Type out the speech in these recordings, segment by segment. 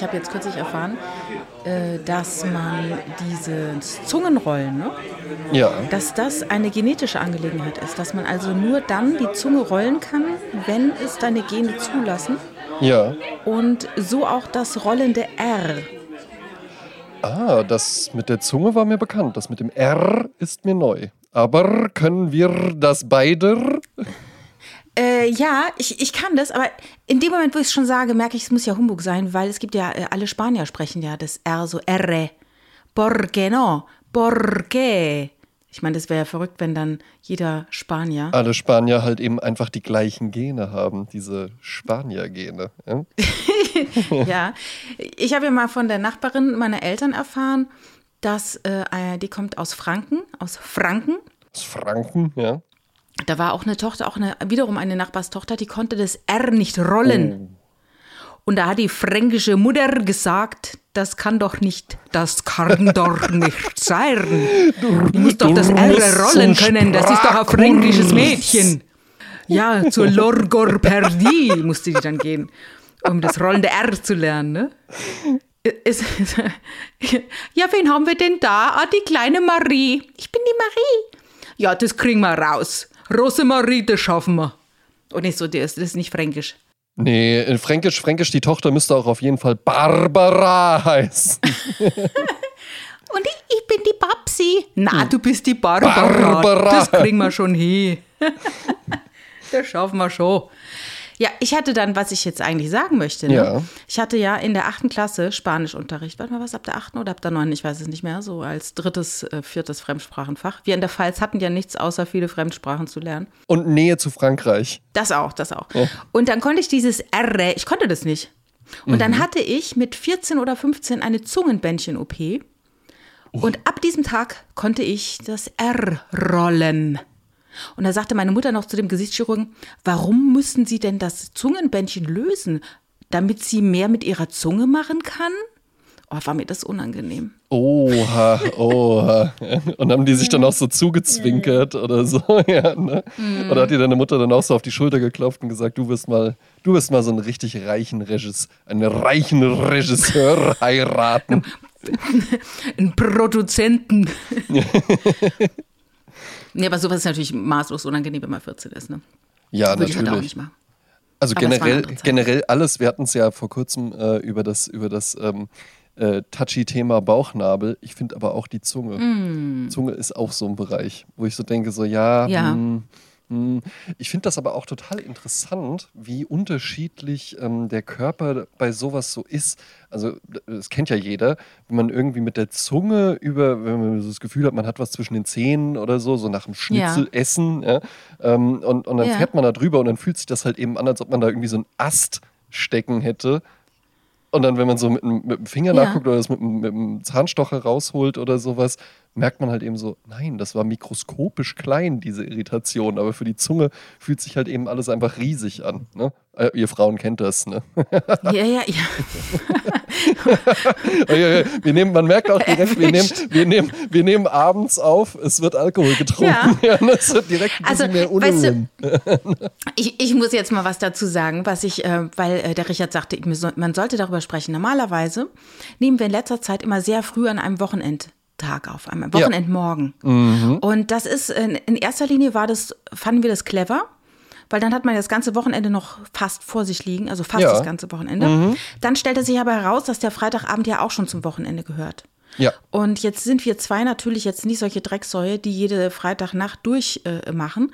ich habe jetzt kürzlich erfahren, äh, dass man diese Zungenrollen, ne? Ja. dass das eine genetische Angelegenheit ist. Dass man also nur dann die Zunge rollen kann, wenn es deine Gene zulassen. Ja. Und so auch das rollende R. Ah, das mit der Zunge war mir bekannt. Das mit dem R ist mir neu. Aber können wir das beide? Äh, ja, ich, ich kann das, aber in dem Moment, wo ich es schon sage, merke ich, es muss ja Humbug sein, weil es gibt ja, äh, alle Spanier sprechen ja das R so R. Porque no? Porque? Ich meine, das wäre ja verrückt, wenn dann jeder Spanier. Alle Spanier halt eben einfach die gleichen Gene haben, diese Spanier-Gene. Ja? ja, ich habe ja mal von der Nachbarin meiner Eltern erfahren, dass äh, die kommt aus Franken, aus Franken. Aus Franken, ja. Da war auch eine Tochter, auch eine, wiederum eine Nachbarstochter, die konnte das R nicht rollen. Oh. Und da hat die fränkische Mutter gesagt, das kann doch nicht, das kann doch nicht sein. Du, musst doch das R rollen können, das ist doch ein fränkisches Mädchen. Ja, zur Lorgorperdi musste die dann gehen, um das rollende R zu lernen. Ne? Ist, ja, wen haben wir denn da? Ah, die kleine Marie. Ich bin die Marie. Ja, das kriegen wir raus. Rosemarie, das schaffen wir. Und nicht so, das ist nicht fränkisch. Nee, in Fränkisch, Fränkisch, die Tochter müsste auch auf jeden Fall Barbara heißen. Und ich, ich, bin die Babsi. Na, du bist die Barbara. Barbara. Das kriegen wir schon hin. das schaffen wir schon. Ja, ich hatte dann, was ich jetzt eigentlich sagen möchte. Ne? Ja. Ich hatte ja in der achten Klasse Spanischunterricht. Warte mal, was, ab der achten oder ab der neunten? Ich weiß es nicht mehr. So als drittes, äh, viertes Fremdsprachenfach. Wir in der Pfalz hatten ja nichts, außer viele Fremdsprachen zu lernen. Und Nähe zu Frankreich. Das auch, das auch. Ja. Und dann konnte ich dieses R, ich konnte das nicht. Und mhm. dann hatte ich mit 14 oder 15 eine Zungenbändchen-OP. Oh. Und ab diesem Tag konnte ich das R rollen. Und da sagte meine Mutter noch zu dem Gesichtschirurgen, warum müssen Sie denn das Zungenbändchen lösen? Damit sie mehr mit ihrer Zunge machen kann? Oh, war mir das unangenehm. Oha, oha. Und haben die sich dann auch so zugezwinkert oder so, ja, ne? Mhm. Oder hat dir deine Mutter dann auch so auf die Schulter geklopft und gesagt, du wirst mal, du wirst mal so einen richtig reichen Regisseur, einen reichen Regisseur heiraten. Einen Produzenten. Nee, aber sowas ist natürlich maßlos unangenehm, wenn man 14 ist, ne? Ja, Würde natürlich. Ich halt auch nicht machen. Also aber generell, generell alles, wir hatten es ja vor kurzem äh, über das, über das ähm, äh, touchy Thema Bauchnabel. Ich finde aber auch die Zunge. Mm. Zunge ist auch so ein Bereich, wo ich so denke, so ja, ja. Mh, hm. Ich finde das aber auch total interessant, wie unterschiedlich ähm, der Körper bei sowas so ist. Also, das kennt ja jeder, wenn man irgendwie mit der Zunge über, wenn man so das Gefühl hat, man hat was zwischen den Zähnen oder so, so nach dem Schnitzel ja. essen, ja, ähm, und, und dann ja. fährt man da drüber und dann fühlt sich das halt eben an, als ob man da irgendwie so einen Ast stecken hätte. Und dann, wenn man so mit, mit dem Finger nachguckt oder das mit, mit dem Zahnstocher rausholt oder sowas, merkt man halt eben so, nein, das war mikroskopisch klein, diese Irritation. Aber für die Zunge fühlt sich halt eben alles einfach riesig an. Ne? Äh, ihr Frauen kennt das, ne? Ja, ja, ja. wir nehmen, man merkt auch direkt, wir nehmen, wir, nehmen, wir nehmen abends auf, es wird Alkohol getrunken. Ja. ja es wird direkt ein also, mehr weißt du, ich, ich muss jetzt mal was dazu sagen, was ich, äh, weil äh, der Richard sagte, man sollte darüber sprechen. Normalerweise nehmen wir in letzter Zeit immer sehr früh an einem Wochenende Tag auf einmal, Wochenendmorgen. Ja. Mhm. Und das ist, in erster Linie war das, fanden wir das clever, weil dann hat man das ganze Wochenende noch fast vor sich liegen, also fast ja. das ganze Wochenende. Mhm. Dann stellte sich aber heraus, dass der Freitagabend ja auch schon zum Wochenende gehört. Ja. Und jetzt sind wir zwei natürlich jetzt nicht solche Drecksäue, die jede Freitagnacht durchmachen.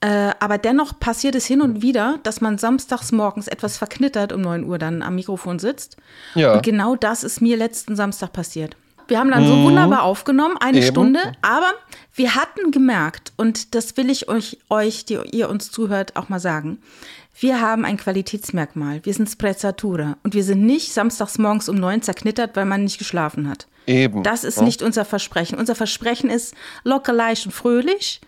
Äh, äh, aber dennoch passiert es hin und wieder, dass man samstags morgens etwas verknittert um 9 Uhr dann am Mikrofon sitzt. Ja. Und genau das ist mir letzten Samstag passiert. Wir haben dann mhm. so wunderbar aufgenommen, eine Eben. Stunde, aber wir hatten gemerkt, und das will ich euch, euch, die ihr uns zuhört, auch mal sagen, wir haben ein Qualitätsmerkmal. Wir sind Sprezzatura und wir sind nicht samstags morgens um neun zerknittert, weil man nicht geschlafen hat. Eben. Das ist ja. nicht unser Versprechen. Unser Versprechen ist locker, leicht und fröhlich.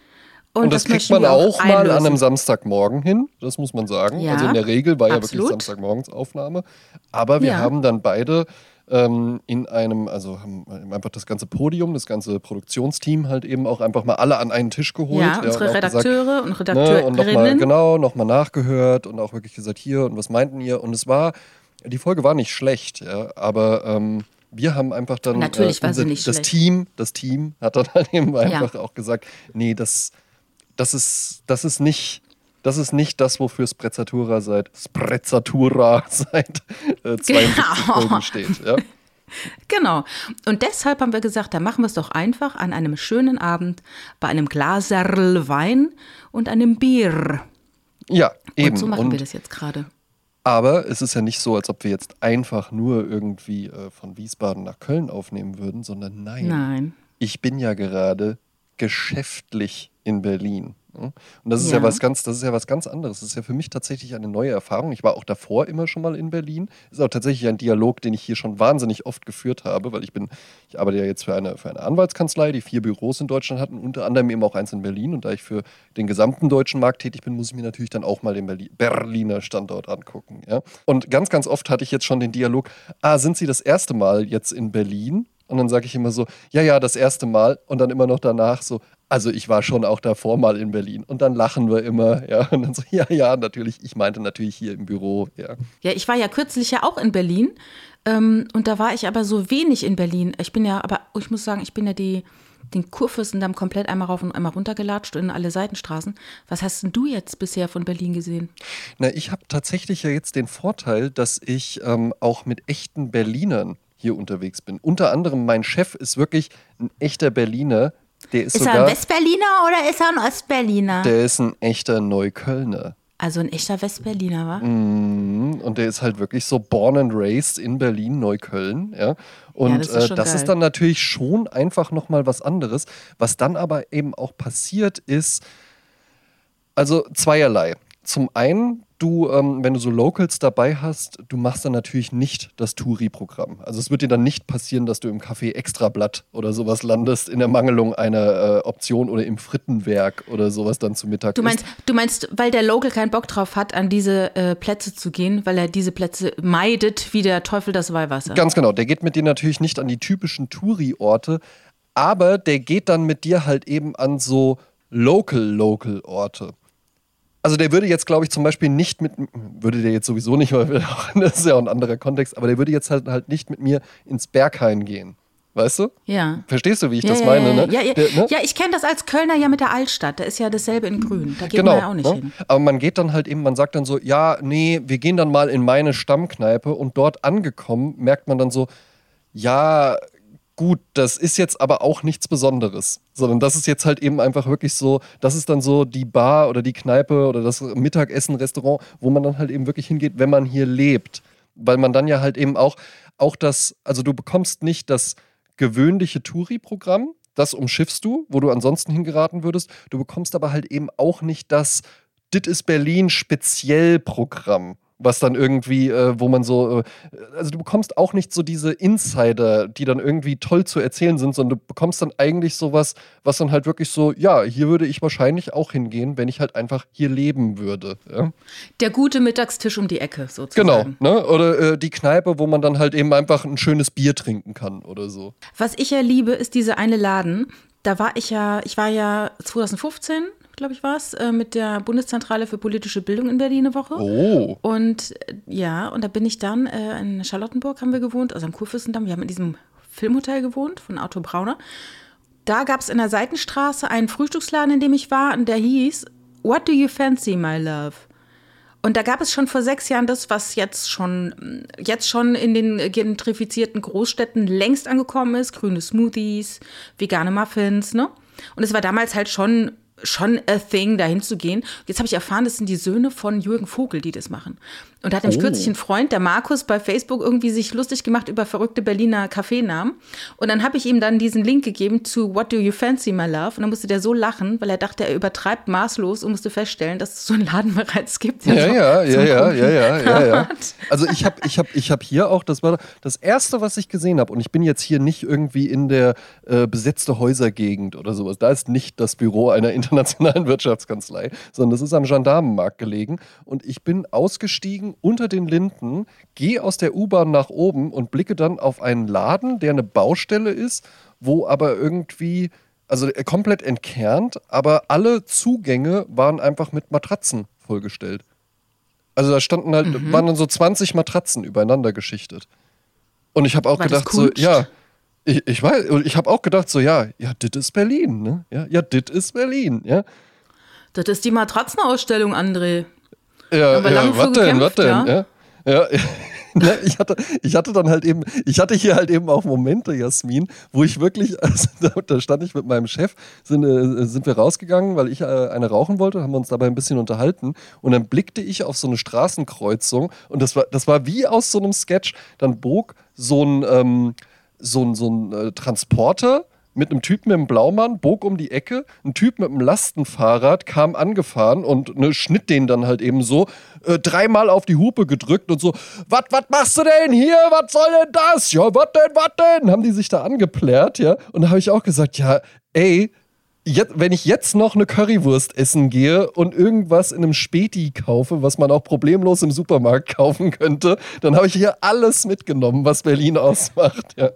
Und, und das, das kriegt man auch, auch mal an einem Samstagmorgen hin, das muss man sagen. Ja, also in der Regel war ja absolut. wirklich Samstagmorgens Aufnahme. Aber wir ja. haben dann beide ähm, in einem, also haben einfach das ganze Podium, das ganze Produktionsteam halt eben auch einfach mal alle an einen Tisch geholt. Ja, unsere ja, und Redakteure gesagt, und Redakteurinnen. Ne, und nochmal, genau, nochmal nachgehört und auch wirklich gesagt, hier und was meinten ihr? Und es war Die Folge war nicht schlecht, ja, aber ähm, wir haben einfach dann. Natürlich äh, war sie nicht das schlecht. Team, das Team hat dann halt eben einfach ja. auch gesagt, nee, das, das ist, das ist nicht. Das ist nicht das, wofür Sprezzatura seit Sprezzatura seit äh, 72 genau. Folgen steht. Ja? Genau. Und deshalb haben wir gesagt, da machen wir es doch einfach an einem schönen Abend bei einem Glaserl Wein und einem Bier. Ja, eben. Und so machen und wir das jetzt gerade. Aber es ist ja nicht so, als ob wir jetzt einfach nur irgendwie äh, von Wiesbaden nach Köln aufnehmen würden, sondern nein. Nein. Ich bin ja gerade geschäftlich in Berlin. Und das ist ja. ja. was ganz, das ist ja was ganz anderes. Das ist ja für mich tatsächlich eine neue Erfahrung. Ich war auch davor immer schon mal in Berlin. Ist auch tatsächlich ein Dialog, den ich hier schon wahnsinnig oft geführt habe, weil ich bin, ich arbeite ja jetzt für eine, für eine Anwaltskanzlei, die vier Büros in Deutschland hat und unter anderem eben auch eins in Berlin. Und da ich für den gesamten deutschen Markt tätig bin, muss ich mir natürlich dann auch mal den Berlin, Berliner Standort angucken. Ja? Und ganz, ganz oft hatte ich jetzt schon den Dialog: Ah, sind Sie das erste Mal jetzt in Berlin? Und dann sage ich immer so, ja, ja, das erste Mal. Und dann immer noch danach so, also ich war schon auch davor mal in Berlin. Und dann lachen wir immer, ja. Und dann so, ja, ja, natürlich. Ich meinte natürlich hier im Büro, ja. Ja, ich war ja kürzlich ja auch in Berlin. Ähm, und da war ich aber so wenig in Berlin. Ich bin ja, aber ich muss sagen, ich bin ja die, den Kurfürstendamm komplett einmal rauf und einmal runtergelatscht in alle Seitenstraßen. Was hast denn du jetzt bisher von Berlin gesehen? Na, ich habe tatsächlich ja jetzt den Vorteil, dass ich ähm, auch mit echten Berlinern hier unterwegs bin. Unter anderem mein Chef ist wirklich ein echter Berliner, der ist, ist sogar, er ein Westberliner oder ist er ein Ostberliner? Der ist ein echter Neuköllner. Also ein echter Westberliner, wa? Mm, und der ist halt wirklich so born and raised in Berlin, Neukölln, ja. Und ja, das, ist, äh, das ist, dann natürlich schon einfach nochmal was anderes. Was dann aber eben auch passiert ist, also zweierlei. Zum einen du, ähm, wenn du so Locals dabei hast, du machst dann natürlich nicht das Touri-Programm. Also es wird dir dann nicht passieren, dass du im Café Extrablatt oder sowas landest, in der Mangelung einer äh, Option oder im Frittenwerk oder sowas dann zu Mittag du meinst, Du meinst, weil der Local keinen Bock drauf hat, an diese äh, Plätze zu gehen, weil er diese Plätze meidet, wie der Teufel das Weihwasser. Ganz genau, der geht mit dir natürlich nicht an die typischen Touri-Orte, aber der geht dann mit dir halt eben an so Local-Local-Orte also der würde jetzt, glaube ich, zum Beispiel nicht mit, würde der jetzt sowieso nicht, weil das ist ja auch ein anderer Kontext, aber der würde jetzt halt, halt nicht mit mir ins Berghain gehen. Weißt du? Ja. Verstehst du, wie ich ja, das ja, meine? Ne? Ja, ja, der, ne? ja ich kenne das als Kölner ja mit der Altstadt. Da ist ja dasselbe in Grün. Da geht genau, man ja auch nicht ne? hin. Aber man geht dann halt eben, man sagt dann so, ja, nee, wir gehen dann mal in meine Stammkneipe und dort angekommen merkt man dann so, ja, gut, das ist jetzt aber auch nichts Besonderes, sondern das ist jetzt halt eben einfach wirklich so, das ist dann so die Bar oder die Kneipe oder das Mittagessen, Restaurant, wo man dann halt eben wirklich hingeht, wenn man hier lebt. Weil man dann ja halt eben auch, auch das, also du bekommst nicht das gewöhnliche Touri-Programm, das umschiffst du, wo du ansonsten hingeraten würdest. Du bekommst aber halt eben auch nicht das Dit ist Berlin Speziellprogramm was dann irgendwie, äh, wo man so, äh, also du bekommst auch nicht so diese Insider, die dann irgendwie toll zu erzählen sind, sondern du bekommst dann eigentlich sowas, was dann halt wirklich so, ja, hier würde ich wahrscheinlich auch hingehen, wenn ich halt einfach hier leben würde. Ja? Der gute Mittagstisch um die Ecke sozusagen. Genau, ne? oder äh, die Kneipe, wo man dann halt eben einfach ein schönes Bier trinken kann oder so. Was ich ja liebe, ist diese eine Laden, da war ich ja, ich war ja 2015 glaube ich, war es, äh, mit der Bundeszentrale für politische Bildung in Berlin eine Woche. Oh. Und äh, ja, und da bin ich dann äh, in Charlottenburg haben wir gewohnt, also am Kurfürstendamm. Wir haben in diesem Filmhotel gewohnt von Auto Brauner. Da gab es in der Seitenstraße einen Frühstücksladen, in dem ich war, und der hieß What do you fancy, my love? Und da gab es schon vor sechs Jahren das, was jetzt schon, jetzt schon in den gentrifizierten Großstädten längst angekommen ist. Grüne Smoothies, vegane Muffins, ne? Und es war damals halt schon schon a thing, dahin zu gehen. Jetzt habe ich erfahren, das sind die Söhne von Jürgen Vogel, die das machen. Und da hat nämlich oh. kürzlich ein Freund, der Markus, bei Facebook irgendwie sich lustig gemacht über verrückte Berliner Kaffeenamen. Und dann habe ich ihm dann diesen Link gegeben zu What Do You Fancy, My Love? Und dann musste der so lachen, weil er dachte, er übertreibt maßlos und musste feststellen, dass es so einen Laden bereits gibt. Ja, so, ja, ja, ja, ja, ja, ja, ja. Also ich habe ich hab, ich hab hier auch, das war das Erste, was ich gesehen habe. Und ich bin jetzt hier nicht irgendwie in der äh, besetzte Häusergegend oder sowas. Da ist nicht das Büro einer internationalen Wirtschaftskanzlei, sondern das ist am Gendarmenmarkt gelegen. Und ich bin ausgestiegen Linden unter den Linden, gehe aus der U-Bahn nach oben und blicke dann auf einen Laden, der eine Baustelle ist, wo aber irgendwie, also komplett entkernt, aber alle Zugänge waren einfach mit Matratzen vollgestellt. Also da standen halt, mhm. waren dann so 20 Matratzen übereinander geschichtet. Und ich habe auch War gedacht, so, ja, ich, ich weiß, ich habe auch gedacht, so, ja, ja, das ist Berlin, ne? Ja, ja, das ist Berlin, ja. Das ist die Matratzenausstellung, André. Ja, ja, was denn, was denn, ja? ja. ja. Ne, ich, hatte, ich hatte dann halt eben, ich hatte hier halt eben auch Momente, Jasmin, wo ich wirklich, also da, da stand ich mit meinem Chef, sind, äh, sind wir rausgegangen, weil ich äh, eine rauchen wollte, haben wir uns dabei ein bisschen unterhalten und dann blickte ich auf so eine Straßenkreuzung und das war, das war wie aus so einem Sketch, dann bog so ein, ähm, so ein, so ein äh, Transporter mit einem Typen im Blaumann, bog um die Ecke, ein Typ mit einem Lastenfahrrad kam angefahren und ne, schnitt den dann halt eben so, äh, dreimal auf die Hupe gedrückt und so, was machst du denn hier, was soll denn das? Ja, was denn, was denn? Haben die sich da angeplärt, ja? Und da habe ich auch gesagt, ja, ey, jetzt, wenn ich jetzt noch eine Currywurst essen gehe und irgendwas in einem Späti kaufe, was man auch problemlos im Supermarkt kaufen könnte, dann habe ich hier alles mitgenommen, was Berlin ausmacht. Ja.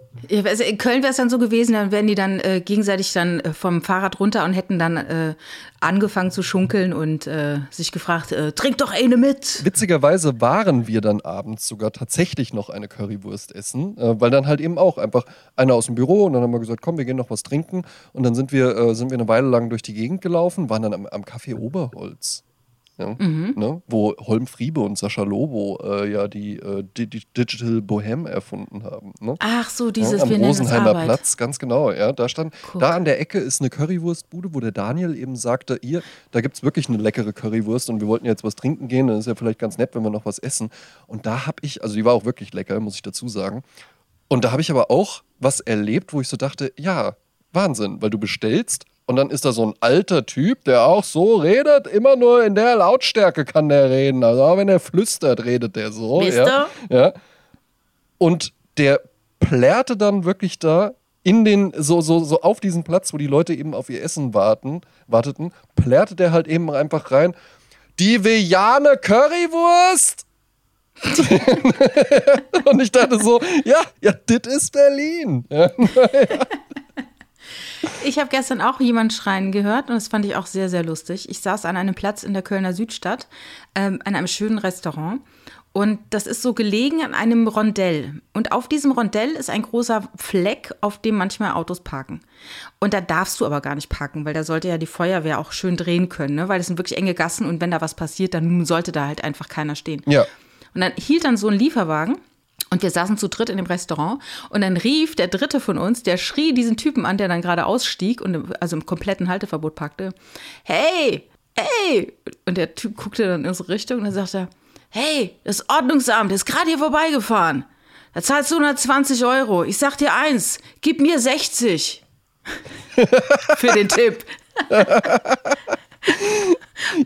Also in Köln wäre es dann so gewesen, dann wären die dann äh, gegenseitig dann äh, vom Fahrrad runter und hätten dann äh, angefangen zu schunkeln und äh, sich gefragt, äh, trink doch eine mit. Witzigerweise waren wir dann abends sogar tatsächlich noch eine Currywurst essen, äh, weil dann halt eben auch einfach einer aus dem Büro und dann haben wir gesagt, komm, wir gehen noch was trinken und dann sind wir, sind wir eine Weile lang durch die Gegend gelaufen, waren dann am, am Café Oberholz. Ja, mhm. ne, wo Holm Friebe und Sascha Lobo äh, ja die, äh, die, die, Digital Bohem erfunden haben. Ne? Ach so, dieses ja, am Rosenheimer Platz, ganz genau. Ja, da stand, Guck. da an der Ecke ist eine Currywurstbude, wo der Daniel eben sagte, ihr, da gibt es wirklich eine leckere Currywurst und wir wollten jetzt was trinken gehen, dann ist ja vielleicht ganz nett, wenn wir noch was essen. Und da habe ich, also die war auch wirklich lecker, muss ich dazu sagen. Und da habe ich aber auch was erlebt, wo ich so dachte, ja, Wahnsinn, weil du bestellst und dann ist da so ein alter Typ, der auch so redet, immer nur in der Lautstärke kann der reden. Also auch wenn er flüstert, redet der so. Ja, ja. Und der plärrte dann wirklich da in den, so, so, so auf diesen Platz, wo die Leute eben auf ihr Essen warten, warteten, plärte der halt eben einfach rein. Die Vejane Currywurst! und ich dachte so, ja, ja, das ist Berlin. Ja. Ich habe gestern auch jemand schreien gehört und das fand ich auch sehr, sehr lustig. Ich saß an einem Platz in der Kölner Südstadt, ähm, an einem schönen Restaurant. Und das ist so gelegen an einem Rondell. Und auf diesem Rondell ist ein großer Fleck, auf dem manchmal Autos parken. Und da darfst du aber gar nicht parken, weil da sollte ja die Feuerwehr auch schön drehen können, ne? weil das sind wirklich enge Gassen und wenn da was passiert, dann sollte da halt einfach keiner stehen. Ja. Und dann hielt dann so ein Lieferwagen und wir saßen zu dritt in dem Restaurant und dann rief der dritte von uns, der schrie diesen Typen an, der dann gerade ausstieg und also im kompletten Halteverbot packte. Hey, hey! Und der Typ guckte dann in unsere Richtung und dann sagte er, hey, das Ordnungsamt ist gerade hier vorbeigefahren. Da zahlst du 120 Euro. Ich sag dir eins, gib mir 60. Für den Tipp.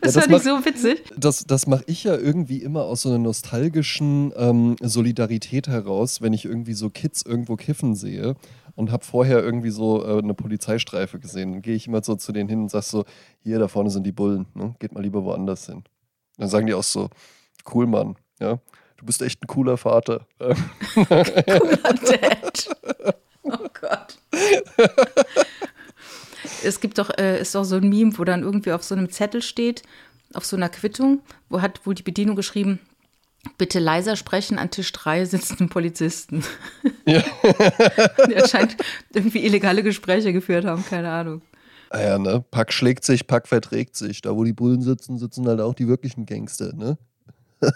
Das, ja, das fand ich so witzig. Das, das mache ich ja irgendwie immer aus so einer nostalgischen ähm, Solidarität heraus, wenn ich irgendwie so Kids irgendwo kiffen sehe und habe vorher irgendwie so äh, eine Polizeistreife gesehen. Dann gehe ich immer so zu denen hin und sage so, hier da vorne sind die Bullen, ne? geht mal lieber woanders hin. Dann sagen die auch so, cool Mann, ja, du bist echt ein cooler Vater. cooler Dad. Oh Gott. Es gibt doch, äh, ist doch so ein Meme, wo dann irgendwie auf so einem Zettel steht, auf so einer Quittung, wo hat wohl die Bedienung geschrieben, bitte leiser sprechen, an Tisch 3 sitzen Polizisten. Ja. Der scheint irgendwie illegale Gespräche geführt haben, keine Ahnung. Ah ja, ne? Pack schlägt sich, Pack verträgt sich. Da, wo die Bullen sitzen, sitzen halt auch die wirklichen Gangster, ne?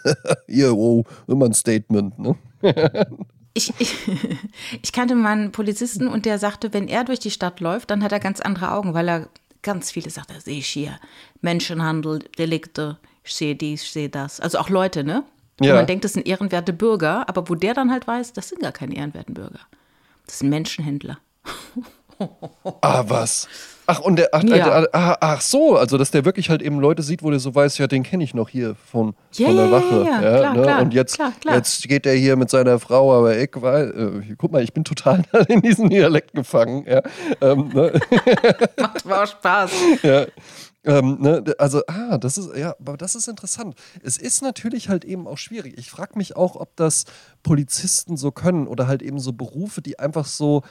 Hier, wow, immer ein Statement, ne? Ich, ich, ich kannte mal einen Polizisten und der sagte, wenn er durch die Stadt läuft, dann hat er ganz andere Augen, weil er ganz viele sagt, sehe ich hier Menschenhandel, Delikte, ich sehe dies, ich sehe das. Also auch Leute, ne? Ja. Und man denkt, das sind ehrenwerte Bürger, aber wo der dann halt weiß, das sind gar keine ehrenwerten Bürger. Das sind Menschenhändler. ah, was? Ach, und der, ach, ja. ach, ach, so, also dass der wirklich halt eben Leute sieht, wo der so weiß, ja, den kenne ich noch hier von, ja, von der Wache. Ja, ja, klar, ne? klar, und jetzt, klar, jetzt geht er hier mit seiner Frau, aber ich weiß, äh, guck mal, ich bin total in diesem Dialekt gefangen. Ja. Ähm, ne? Macht aber auch Spaß. Ja. Ähm, ne, also, ah, das ist, ja, aber das ist interessant. Es ist natürlich halt eben auch schwierig. Ich frage mich auch, ob das Polizisten so können oder halt eben so Berufe, die einfach so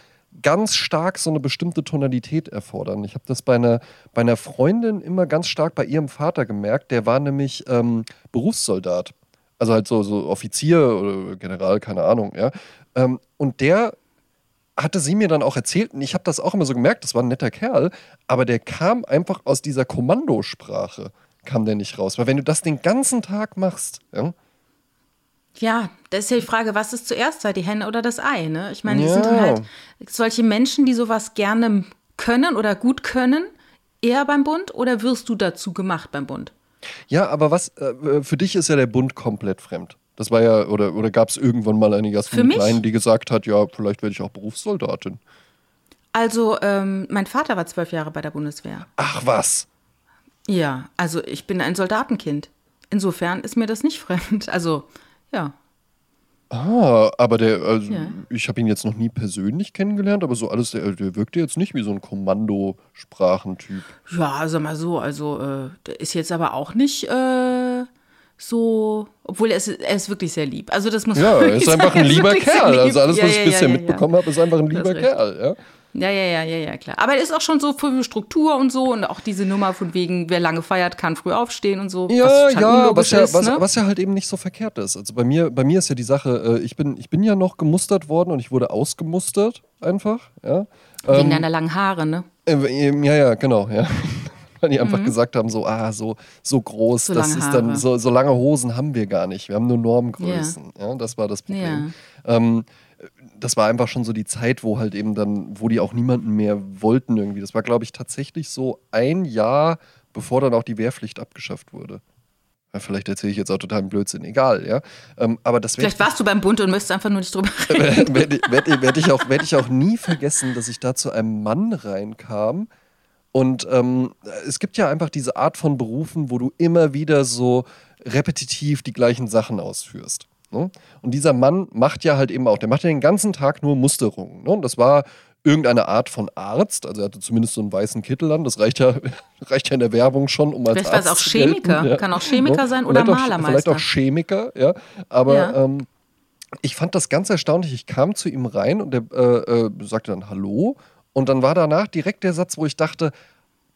ganz stark so eine bestimmte Tonalität erfordern. Ich habe das bei einer, bei einer Freundin immer ganz stark bei ihrem Vater gemerkt. Der war nämlich ähm, Berufssoldat. Also halt so, so Offizier oder General, keine Ahnung, ja. Ähm, und der hatte sie mir dann auch erzählt, und ich habe das auch immer so gemerkt, das war ein netter Kerl, aber der kam einfach aus dieser Kommandosprache, kam der nicht raus. Weil wenn du das den ganzen Tag machst, ja, ja, das ist ja die Frage, was ist zuerst da, die Henne oder das Ei, ne? Ich meine, die ja. sind dann halt solche Menschen, die sowas gerne können oder gut können, eher beim Bund oder wirst du dazu gemacht beim Bund? Ja, aber was, äh, für dich ist ja der Bund komplett fremd. Das war ja, oder, oder gab es irgendwann mal eine Jasmin Klein, die gesagt hat, ja, vielleicht werde ich auch Berufssoldatin. Also, ähm, mein Vater war zwölf Jahre bei der Bundeswehr. Ach was. Ja, also ich bin ein Soldatenkind. Insofern ist mir das nicht fremd. Also, ja. Ah, aber der, also ja. ich habe ihn jetzt noch nie persönlich kennengelernt, aber so alles, der, der wirkte jetzt nicht wie so ein Kommandosprachentyp. Ja, sag mal so, also äh, der ist jetzt aber auch nicht äh, so, obwohl er ist, er ist wirklich sehr lieb. Also das muss ja, man Ja, er ist einfach ein lieber Kerl. Also alles, was ja, ich bisher mitbekommen habe, ist einfach ein lieber Kerl. Ja. Ja, ja, ja, ja, ja, klar. Aber es ist auch schon so für Struktur und so und auch diese Nummer von wegen, wer lange feiert, kann früh aufstehen und so. Ja, ja, was ja, ist, was, ne? was ja halt eben nicht so verkehrt ist. Also bei mir, bei mir ist ja die Sache, äh, ich bin, ich bin ja noch gemustert worden und ich wurde ausgemustert einfach, ja. Wegen ähm, deiner langen Haare, ne? Äh, ja, ja, genau, ja. Weil die einfach mhm. gesagt haben, so, ah, so, so groß, so das ist Haare. dann, so, so lange Hosen haben wir gar nicht. Wir haben nur Normgrößen. Ja, ja das war das Problem. Ja. Ähm, das war einfach schon so die Zeit, wo halt eben dann, wo die auch niemanden mehr wollten irgendwie. Das war, glaube ich, tatsächlich so ein Jahr, bevor dann auch die Wehrpflicht abgeschafft wurde. Ja, vielleicht erzähle ich jetzt auch totalen Blödsinn, egal, ja. Ähm, aber das vielleicht warst du beim Bund und möchtest einfach nur nicht drüber reden. Werde werd, werd ich, auch, werd ich auch nie vergessen, dass ich da zu einem Mann reinkam. Und ähm, es gibt ja einfach diese Art von Berufen, wo du immer wieder so repetitiv die gleichen Sachen ausführst. Ne? Und dieser Mann macht ja halt eben auch, der macht ja den ganzen Tag nur Musterungen. Ne? Und das war irgendeine Art von Arzt, also er hatte zumindest so einen weißen Kittel an, das reicht ja, reicht ja in der Werbung schon, um als vielleicht Arzt auch Chemiker, ja. kann auch Chemiker ne? sein oder vielleicht Malermeister. Auch, vielleicht auch Chemiker, ja, aber ja. Ähm, ich fand das ganz erstaunlich, ich kam zu ihm rein und er äh, äh, sagte dann Hallo und dann war danach direkt der Satz, wo ich dachte,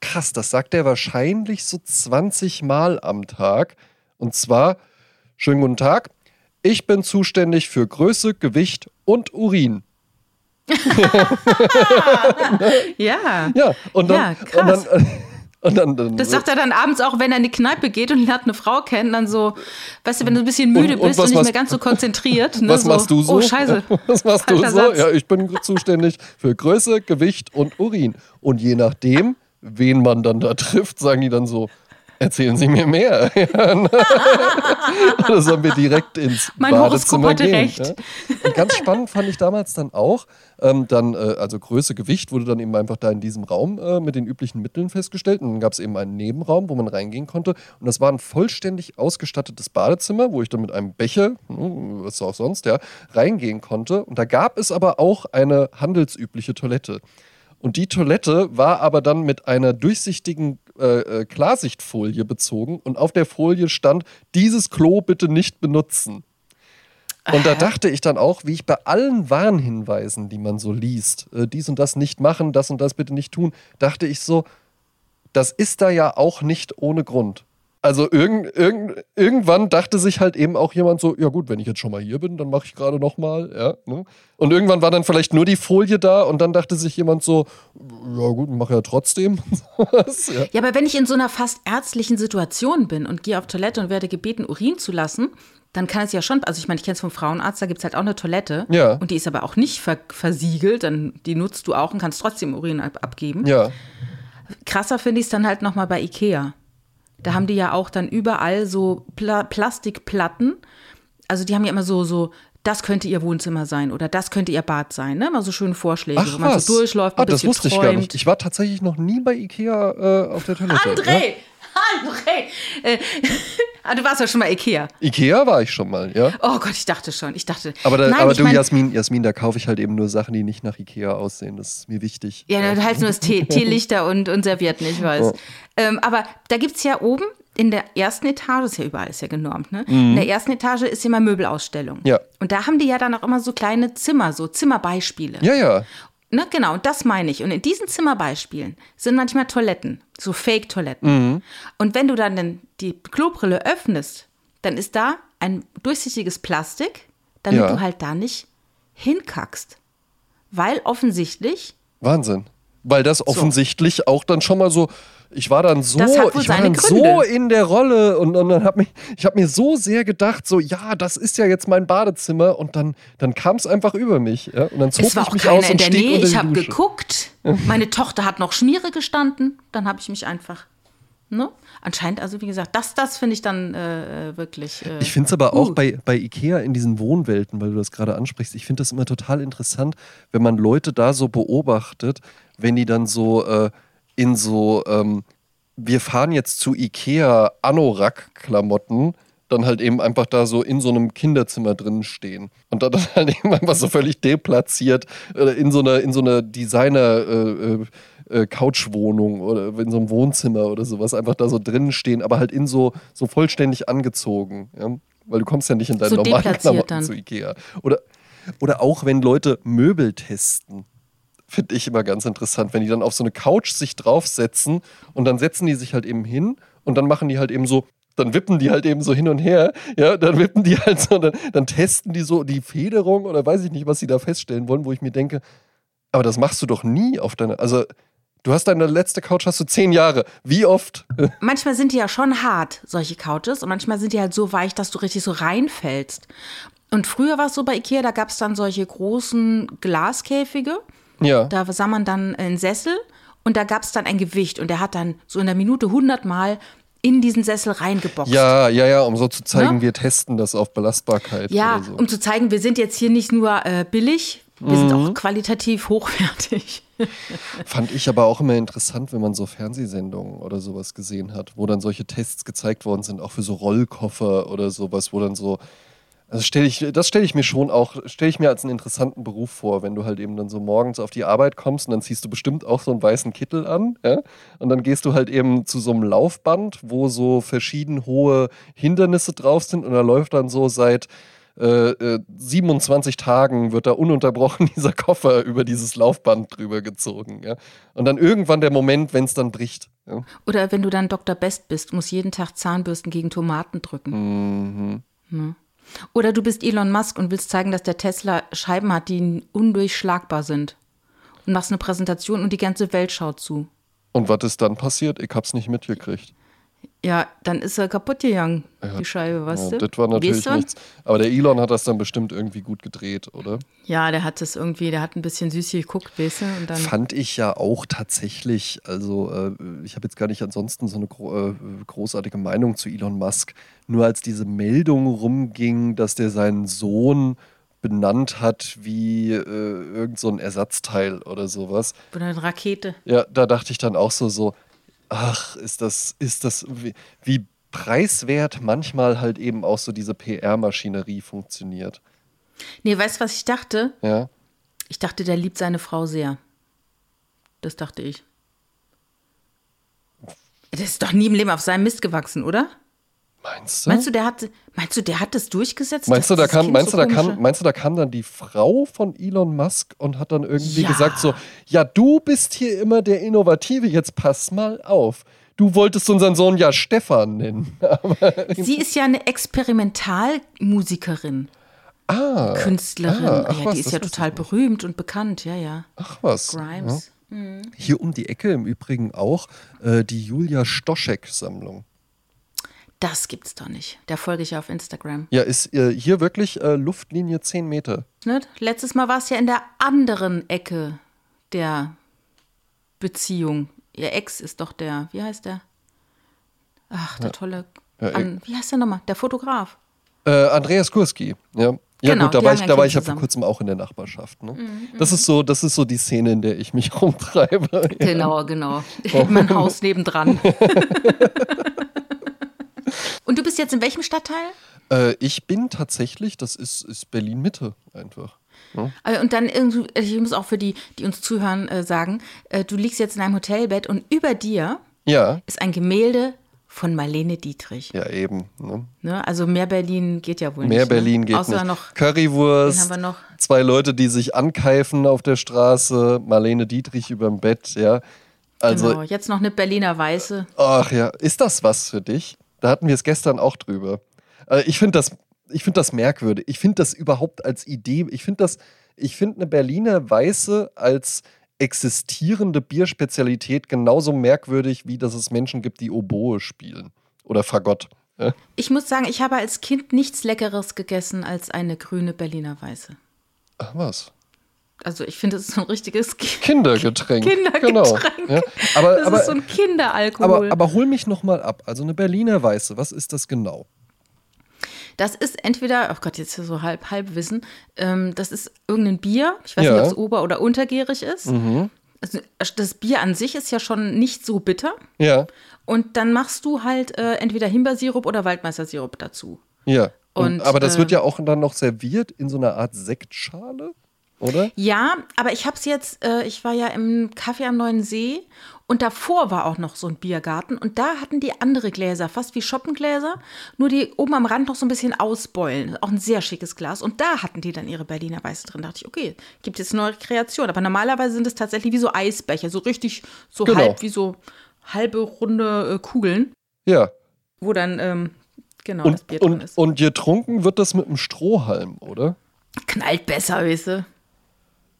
krass, das sagt er wahrscheinlich so 20 Mal am Tag und zwar, schönen guten Tag, ich bin zuständig für Größe, Gewicht und Urin. ja. Ja, und dann, ja, krass. Und dann, und dann, dann, das sagt er dann abends auch, wenn er in die Kneipe geht und lernt eine Frau kennen, dann so, weißt du, wenn du ein bisschen müde und, und bist und nicht mehr ganz so konzentriert. Ne, was so, machst du so? Oh, scheiße. Was machst du so? Satz. Ja, ich bin zuständig für Größe, Gewicht und Urin. Und je nachdem, wen man dann da trifft, sagen die dann so, Erzählen Sie mir mehr. Oder sollen wir direkt ins mein Badezimmer hatte gehen? Recht. Ja? Und ganz spannend fand ich damals dann auch, ähm, dann, äh, also Größe, Gewicht wurde dann eben einfach da in diesem Raum äh, mit den üblichen Mitteln festgestellt. Und dann gab es eben einen Nebenraum, wo man reingehen konnte. Und das war ein vollständig ausgestattetes Badezimmer, wo ich dann mit einem Becher, hm, was auch sonst, ja, reingehen konnte. Und da gab es aber auch eine handelsübliche Toilette. Und die Toilette war aber dann mit einer durchsichtigen äh, äh, Klarsichtfolie bezogen und auf der Folie stand, dieses Klo bitte nicht benutzen. Und da dachte ich dann auch, wie ich bei allen Warnhinweisen, die man so liest, äh, dies und das nicht machen, das und das bitte nicht tun, dachte ich so, das ist da ja auch nicht ohne Grund. Also irgend, irgend, irgendwann dachte sich halt eben auch jemand so, ja gut, wenn ich jetzt schon mal hier bin, dann mache ich gerade noch mal, ja. Ne? Und irgendwann war dann vielleicht nur die Folie da und dann dachte sich jemand so, ja gut, mach ja trotzdem. ja. ja, aber wenn ich in so einer fast ärztlichen Situation bin und gehe auf Toilette und werde gebeten, Urin zu lassen, dann kann es ja schon, also ich meine, ich kenne es vom Frauenarzt, da gibt es halt auch eine Toilette. Ja. Und die ist aber auch nicht ver versiegelt, dann die nutzt du auch und kannst trotzdem Urin ab abgeben. Ja. Krasser finde ich es dann halt nochmal bei Ikea. Da haben die ja auch dann überall so Pla Plastikplatten. Also die haben ja immer so, so, das könnte ihr Wohnzimmer sein oder das könnte ihr Bad sein. Ne? Immer so schöne Vorschläge, Ach, wo man was? so durchläuft, ein ah, das wusste träumt. ich gar nicht. Ich war tatsächlich noch nie bei Ikea äh, auf der Toilette. André! Ja? André! Äh, ah, du warst ja schon mal Ikea. Ikea war ich schon mal, ja. Oh Gott, ich dachte schon. Ich dachte. Aber, da, nein, aber du, mein, Jasmin, Jasmin, da kaufe ich halt eben nur Sachen, die nicht nach Ikea aussehen. Das ist mir wichtig. Ja, ja. da heißt nur das Tee, Teelichter und, und Servietten, ich weiß. Oh. Ähm, aber da gibt es ja oben in der ersten Etage, ist ja überall, ist ja genormt, ne? Mhm. In der ersten Etage ist immer Möbelausstellung. Ja. Und da haben die ja dann auch immer so kleine Zimmer, so Zimmerbeispiele. Ja, ja. Ne, genau, das meine ich. Und in diesen Zimmerbeispielen sind manchmal Toiletten, so Fake-Toiletten. Mhm. Und wenn du dann die Klobrille öffnest, dann ist da ein durchsichtiges Plastik, damit ja. du halt da nicht hinkackst. Weil offensichtlich. Wahnsinn. Weil das offensichtlich so. auch dann schon mal so ich war dann so, ich war dann so in der Rolle und, und dann habe mich, ich habe mir so sehr gedacht, so ja, das ist ja jetzt mein Badezimmer und dann, dann kam es einfach über mich. Ja? Und dann zog es war ich auch mich aus in der Nähe. Ich habe geguckt. Meine Tochter hat noch Schmiere gestanden. Dann habe ich mich einfach Ne? Anscheinend, also wie gesagt, das, das finde ich dann äh, wirklich. Äh, ich finde es aber auch uh. bei, bei IKEA in diesen Wohnwelten, weil du das gerade ansprichst, ich finde das immer total interessant, wenn man Leute da so beobachtet, wenn die dann so äh, in so, ähm, wir fahren jetzt zu Ikea Anorak-Klamotten, dann halt eben einfach da so in so einem Kinderzimmer drin stehen. Und dann halt eben einfach so völlig deplatziert äh, in so einer, in so einer Designer- äh, äh, äh, Couchwohnung oder in so einem Wohnzimmer oder sowas einfach da so drinnen stehen, aber halt in so, so vollständig angezogen. Ja? Weil du kommst ja nicht in deinen so normalen Klamotten dann. zu Ikea. Oder, oder auch wenn Leute Möbel testen finde ich immer ganz interessant, wenn die dann auf so eine Couch sich draufsetzen und dann setzen die sich halt eben hin und dann machen die halt eben so, dann wippen die halt eben so hin und her, ja, dann wippen die halt so, dann, dann testen die so die Federung oder weiß ich nicht, was sie da feststellen wollen, wo ich mir denke, aber das machst du doch nie auf deiner, also du hast deine letzte Couch, hast du zehn Jahre, wie oft? Manchmal sind die ja schon hart, solche Couches, und manchmal sind die halt so weich, dass du richtig so reinfällst. Und früher war es so bei Ikea, da gab es dann solche großen Glaskäfige ja. Da sah man dann einen Sessel und da gab es dann ein Gewicht und der hat dann so in der Minute 100 Mal in diesen Sessel reingeboxt. Ja, ja, ja, um so zu zeigen, ja? wir testen das auf Belastbarkeit. Ja, so. um zu zeigen, wir sind jetzt hier nicht nur äh, billig, wir mhm. sind auch qualitativ hochwertig. Fand ich aber auch immer interessant, wenn man so Fernsehsendungen oder sowas gesehen hat, wo dann solche Tests gezeigt worden sind, auch für so Rollkoffer oder sowas, wo dann so also stell ich, das stelle ich mir schon auch, stelle ich mir als einen interessanten Beruf vor, wenn du halt eben dann so morgens auf die Arbeit kommst und dann ziehst du bestimmt auch so einen weißen Kittel an, ja? Und dann gehst du halt eben zu so einem Laufband, wo so verschieden hohe Hindernisse drauf sind und da läuft dann so seit äh, 27 äh, Tagen wird da ununterbrochen dieser Koffer über dieses Laufband drüber gezogen. Ja? Und dann irgendwann der Moment, wenn es dann bricht. Ja? Oder wenn du dann Dr. Best bist, musst jeden Tag Zahnbürsten gegen Tomaten drücken. Mhm. Ja. Oder du bist Elon Musk und willst zeigen, dass der Tesla Scheiben hat, die undurchschlagbar sind. Und machst eine Präsentation und die ganze Welt schaut zu. Und was ist dann passiert? Ich hab's nicht mitgekriegt. Ja, dann ist er kaputt gegangen, ja, die Scheibe, weißt ja, du? Das war natürlich nichts. Aber der Elon hat das dann bestimmt irgendwie gut gedreht, oder? Ja, der hat das irgendwie, der hat ein bisschen süß geguckt, weißt du? Und dann Fand ich ja auch tatsächlich, also äh, ich habe jetzt gar nicht ansonsten so eine gro äh, großartige Meinung zu Elon Musk. Nur als diese Meldung rumging, dass der seinen Sohn benannt hat wie äh, irgend so ein Ersatzteil oder sowas. Oder eine Rakete. Ja, da dachte ich dann auch so, so, ach, ist das, ist das, wie, wie preiswert manchmal halt eben auch so diese PR-Maschinerie funktioniert. Nee, weißt du, was ich dachte? Ja. Ich dachte, der liebt seine Frau sehr. Das dachte ich. Das ist doch nie im Leben auf seinem Mist gewachsen, oder? Meinst du? Meinst du, der hat, meinst du, der hat das durchgesetzt? Meinst du, da kam, meinst, so du, da kam, meinst du, da kam dann die Frau von Elon Musk und hat dann irgendwie ja. gesagt so, ja, du bist hier immer der Innovative, jetzt pass mal auf. Du wolltest unseren Sohn ja Stefan nennen. Sie ist ja eine Experimentalmusikerin. Ah. Künstlerin. Ah, ja, was, die ist ja total berühmt und bekannt, ja, ja. Ach was. Grimes. Ja. Mhm. Hier um die Ecke im Übrigen auch äh, die Julia Stoschek-Sammlung. Das gibt's doch nicht. Da folge ich ja auf Instagram. Ja, ist äh, hier wirklich äh, Luftlinie 10 Meter. Ne? Letztes Mal war es ja in der anderen Ecke der Beziehung. Ihr Ex ist doch der, wie heißt der? Ach, der ja. tolle. Ja, an, wie heißt der nochmal? Der Fotograf. Äh, Andreas Kurski, ja. Ja genau, gut, da war ich, da war ich ja vor kurzem auch in der Nachbarschaft. Ne? Mhm, das ist so, das ist so die Szene, in der ich mich rumtreibe. Genau, genau. mein Haus nebendran. Und du bist jetzt in welchem Stadtteil? Äh, ich bin tatsächlich, das ist, ist Berlin-Mitte einfach. Ja. Und dann irgendwie, ich muss auch für die, die uns zuhören, äh, sagen, äh, du liegst jetzt in einem Hotelbett und über dir ja. ist ein Gemälde von Marlene Dietrich. Ja, eben. Ne? Ne? Also mehr Berlin geht ja wohl mehr nicht. Mehr Berlin ne? geht Außer nicht. Noch, Currywurst, noch. zwei Leute, die sich ankeifen auf der Straße, Marlene Dietrich überm Bett, ja. Also, genau, jetzt noch eine Berliner Weiße. Ach ja, ist das was für dich? Da hatten wir es gestern auch drüber. Äh, ich finde das, find das merkwürdig. Ich finde das überhaupt als Idee, ich finde das, ich finde eine Berliner Weiße als existierende Bierspezialität genauso merkwürdig, wie dass es Menschen gibt, die Oboe spielen. Oder Fagott. Ich muss sagen, ich habe als Kind nichts Leckeres gegessen als eine grüne Berliner Weiße. Ach was. Also ich finde, es ist so ein richtiges Kindergetränk. Kindergetränk. Genau. Ja. Aber, das aber, ist so ein Kinderalkohol. Aber, aber hol mich noch mal ab. Also eine Berliner Weiße, was ist das genau? Das ist entweder, oh Gott, jetzt hier so halb, halb Wissen, ähm, das ist irgendein Bier, ich weiß Ja. nicht, ob es ober- oder untergärig ist. Mhm. Also, das Bier an sich ist ja schon nicht so bitter. Ja, Und dann machst du halt äh, entweder Himbeersirup oder Waldmeistersirup dazu. ja. Und, Und, aber das äh, wird ja auch dann noch serviert in so einer Art Sektschale, oder? Ja, aber ich habe es jetzt, äh, ich war ja im Café am Neuen See und davor war auch noch so ein Biergarten und da hatten die andere Gläser, fast wie Schoppengläser, nur die oben am Rand noch so ein bisschen ausbeulen. Auch ein sehr schickes Glas. Und da hatten die dann ihre Berliner Weiße drin. Da dachte ich, okay, gibt jetzt neue Kreation. Aber normalerweise sind es tatsächlich wie so Eisbecher, so richtig, so Genau. halb wie so halbe runde äh, Kugeln, Ja. wo dann, ähm, genau, das Und, Bier drin und, ist. und getrunken wird das mit einem Strohhalm, oder? Knallt besser, weißt du?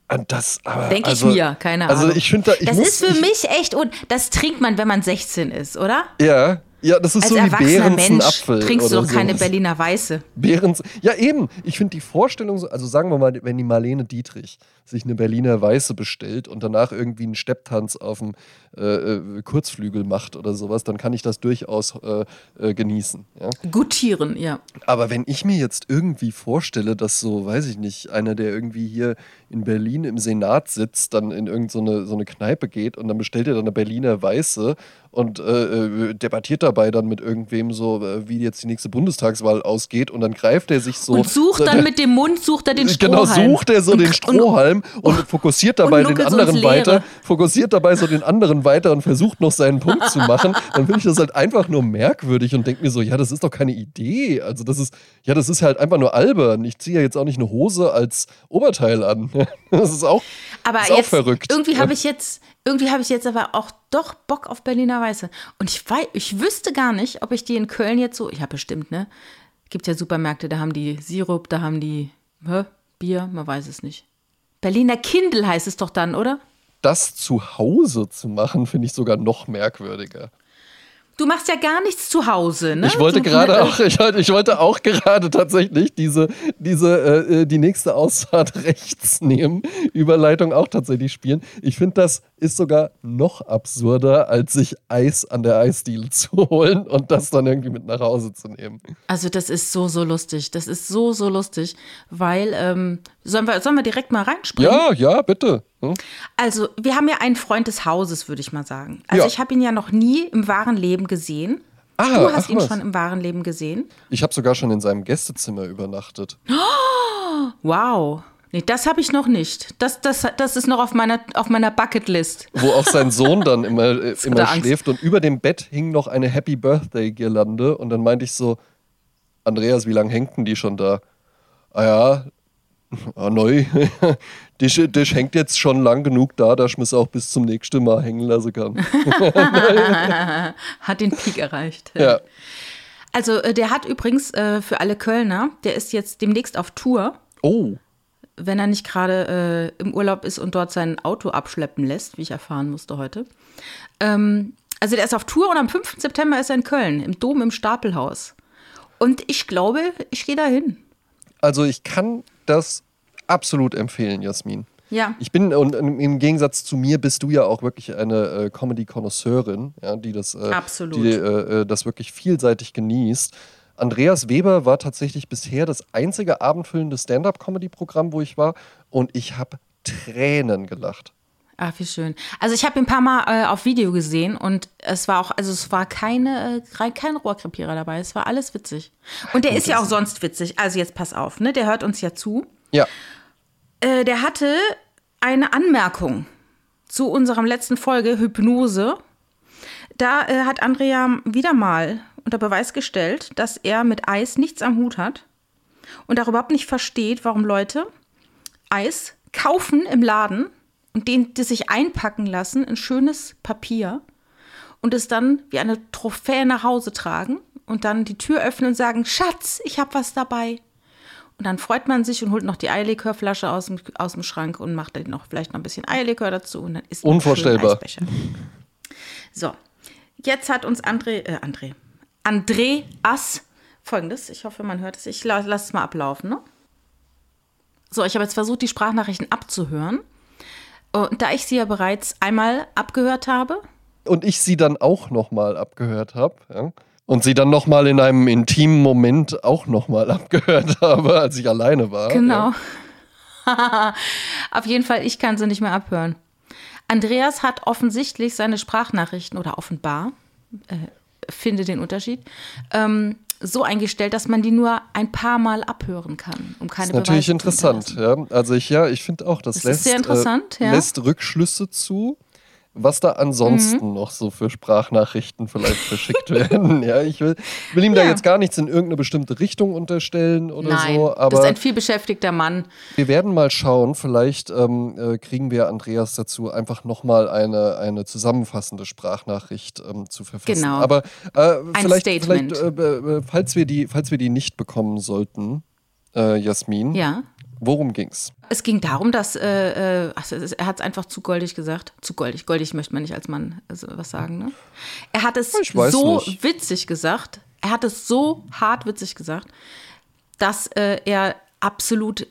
Ah, Das, aber, Denke also, ich mir, keine Ahnung. Also ich finde da, das muss, ist für ich, mich echt, und das trinkt man, wenn man 16 ist, oder? Ja, ja, das ist Als so wie erwachsener Beerenzen Mensch Apfel trinkst du doch keine sowas. Berliner Weiße. Behrens, ja eben. Ich finde die Vorstellung, so, also sagen wir mal, wenn die Marlene Dietrich sich eine Berliner Weiße bestellt und danach irgendwie einen Stepptanz auf dem äh, äh, Kurzflügel macht oder sowas, dann kann ich das durchaus äh, äh, genießen. Ja? Gutieren, ja. Aber wenn ich mir jetzt irgendwie vorstelle, dass so, weiß ich nicht, einer, der irgendwie hier in Berlin im Senat sitzt, dann in irgendeine so eine, so eine Kneipe geht und dann bestellt er dann eine Berliner Weiße und äh, äh, debattiert dabei dann mit irgendwem so, wie jetzt die nächste Bundestagswahl ausgeht und dann greift er sich so. Und sucht dann mit dem Mund, sucht er den Genau, Strohhalm. sucht er so und, den Strohhalm und, fokussiert dabei den so ins anderen weiter, fokussiert dabei so den anderen weiter und versucht noch seinen Punkt zu machen, dann finde ich das halt einfach nur merkwürdig und denke mir so, ja, das ist doch keine Idee. Also das ist, ja, das ist halt einfach nur albern. Ich ziehe ja jetzt auch nicht eine Hose als Oberteil an. Das ist auch, Aber ist auch jetzt, verrückt. irgendwie habe ich jetzt, irgendwie habe ich jetzt aber auch doch Bock auf Berliner Weiße. Und ich weiß, ich wüsste gar nicht, ob ich die in Köln jetzt so, ich habe bestimmt, ne? Gibt ja Supermärkte, da haben die Sirup, da haben die hä, Bier, man weiß es nicht. Berliner Kindel heißt es doch dann, oder? Das zu Hause zu machen, finde ich sogar noch merkwürdiger. Du machst ja gar nichts zu Hause, ne? Ich wollte gerade äh, auch, ich, ich wollte auch gerade tatsächlich diese, diese, äh, die nächste Ausfahrt rechts nehmen, Überleitung auch tatsächlich spielen. Ich finde, das ist sogar noch absurder, als sich Eis an der Eisdiele zu holen und das dann irgendwie mit nach Hause zu nehmen. Also das ist so, so lustig. Das ist so, so lustig, weil, ähm, sollen, wir, sollen wir direkt mal reinspringen? Ja, ja, bitte. Hm? Also wir haben ja einen Freund des Hauses, würde ich mal sagen. Also Ja. ich habe ihn ja noch nie im wahren Leben gesehen. Ah, du hast ach ihn was. schon im wahren Leben gesehen. Ich habe sogar schon in seinem Gästezimmer übernachtet. Wow. Nee, das habe ich noch nicht. Das, das, das ist noch auf meiner, auf meiner Bucketlist. wo auch sein Sohn dann immer, äh, immer er schläft und über dem Bett hing noch eine Happy Birthday Girlande und dann meinte ich so, Andreas, wie lange hängt denn die schon da? Ah ja, ah, neu. die, die hängt jetzt schon lang genug da, dass man es auch bis zum nächsten Mal hängen lassen kann. Hat den Peak erreicht. ja. Also äh, der hat übrigens äh, für alle Kölner, der ist jetzt demnächst auf Tour, Oh, wenn er nicht gerade äh, im Urlaub ist und dort sein Auto abschleppen lässt, wie ich erfahren musste heute. Ähm, also der ist auf Tour und am 5. September ist er in Köln, im Dom im Stapelhaus. Und ich glaube, ich gehe da hin. Also ich kann das absolut empfehlen, Jasmin. Ja. Ich bin, und im Gegensatz zu mir bist du ja auch wirklich eine äh, Comedy-Konnoisseurin, ja, die, das, äh, die äh, äh, das wirklich vielseitig genießt. Andreas Weber war tatsächlich bisher das einzige abendfüllende Stand-up-Comedy-Programm, wo ich war, und ich habe Tränen gelacht. Ach, wie schön. Also ich habe ihn ein paar Mal äh, auf Video gesehen und es war auch, also es war keine, äh, kein Rohrkrepierer dabei. Es war alles witzig. Und der ist ja auch sonst witzig. Also jetzt pass auf, ne? Der hört uns ja zu. Ja, Äh, der hatte eine Anmerkung zu unserem letzten Folge Hypnose. Da äh, hat Andrea wieder mal unter Beweis gestellt, dass er mit Eis nichts am Hut hat und auch überhaupt nicht versteht, warum Leute Eis kaufen im Laden und den das sich einpacken lassen in schönes Papier und es dann wie eine Trophäe nach Hause tragen und dann die Tür öffnen und sagen, Schatz, ich habe was dabei. Und dann freut man sich und holt noch die Eierlikörflasche aus dem, aus dem Schrank und macht dann noch vielleicht noch ein bisschen Eierlikör dazu und dann ist Unvorstellbar. So, jetzt hat uns André, äh, André, Andreas folgendes, ich hoffe, man hört es, ich lasse es mal ablaufen, ne? So, ich habe jetzt versucht, die Sprachnachrichten abzuhören. Und da ich sie ja bereits einmal abgehört habe. Und ich sie dann auch nochmal abgehört habe, ja, und sie dann nochmal in einem intimen Moment auch nochmal abgehört habe, als ich alleine war. Genau. Ja. Auf jeden Fall, ich kann sie nicht mehr abhören. Andreas hat offensichtlich seine Sprachnachrichten oder offenbar, äh, finde den Unterschied, ähm, so eingestellt, dass man die nur ein paar Mal abhören kann, um keine das ist natürlich interessant, ja. Also ich ja, ich finde auch, das, das lässt, sehr interessant, äh, lässt Rückschlüsse zu was da ansonsten mhm. noch so für Sprachnachrichten vielleicht verschickt werden. Ja, ich will, will ihm ja. da jetzt gar nichts in irgendeine bestimmte Richtung unterstellen oder Nein, so. Aber das ist ein vielbeschäftigter Mann. Wir werden mal schauen, vielleicht ähm, äh, kriegen wir Andreas dazu, einfach nochmal eine, eine zusammenfassende Sprachnachricht ähm, zu verfassen. Genau. Aber äh, vielleicht, vielleicht äh, äh, falls, wir die, falls wir die nicht bekommen sollten, äh, Jasmin. Ja Worum ging's? Es ging darum, dass äh, also er hat es einfach zu goldig gesagt. Zu goldig. Goldig möchte man nicht als Mann also was sagen. Ne? Er hat es so nicht. witzig gesagt. Er hat es so hart witzig gesagt, dass äh, er absolut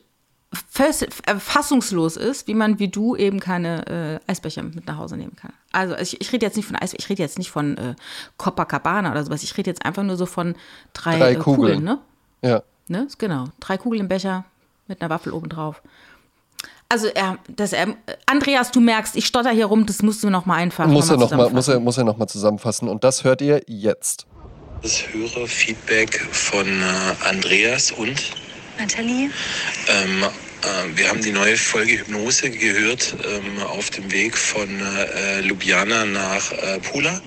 äh, fassungslos ist, wie man wie du eben keine äh, Eisbecher mit nach Hause nehmen kann. Also ich, ich rede jetzt nicht von Eis, ich rede jetzt nicht von äh, Copacabana oder sowas. Ich rede jetzt einfach nur so von drei, drei äh, Kugeln. Kugeln. ne? Ja. Ne? Genau. Drei Kugeln im Becher, mit einer Waffel obendrauf. Also er, das, er, Andreas, du merkst, ich stotter hier rum, das musst du noch mal einfach muss er noch mal, muss er muss er noch mal zusammenfassen und das hört ihr jetzt. Das Hörerfeedback von äh, Andreas und Nathalie. Ähm, äh, wir haben die neue Folge Hypnose gehört ähm, auf dem Weg von äh, Ljubljana nach äh, Pula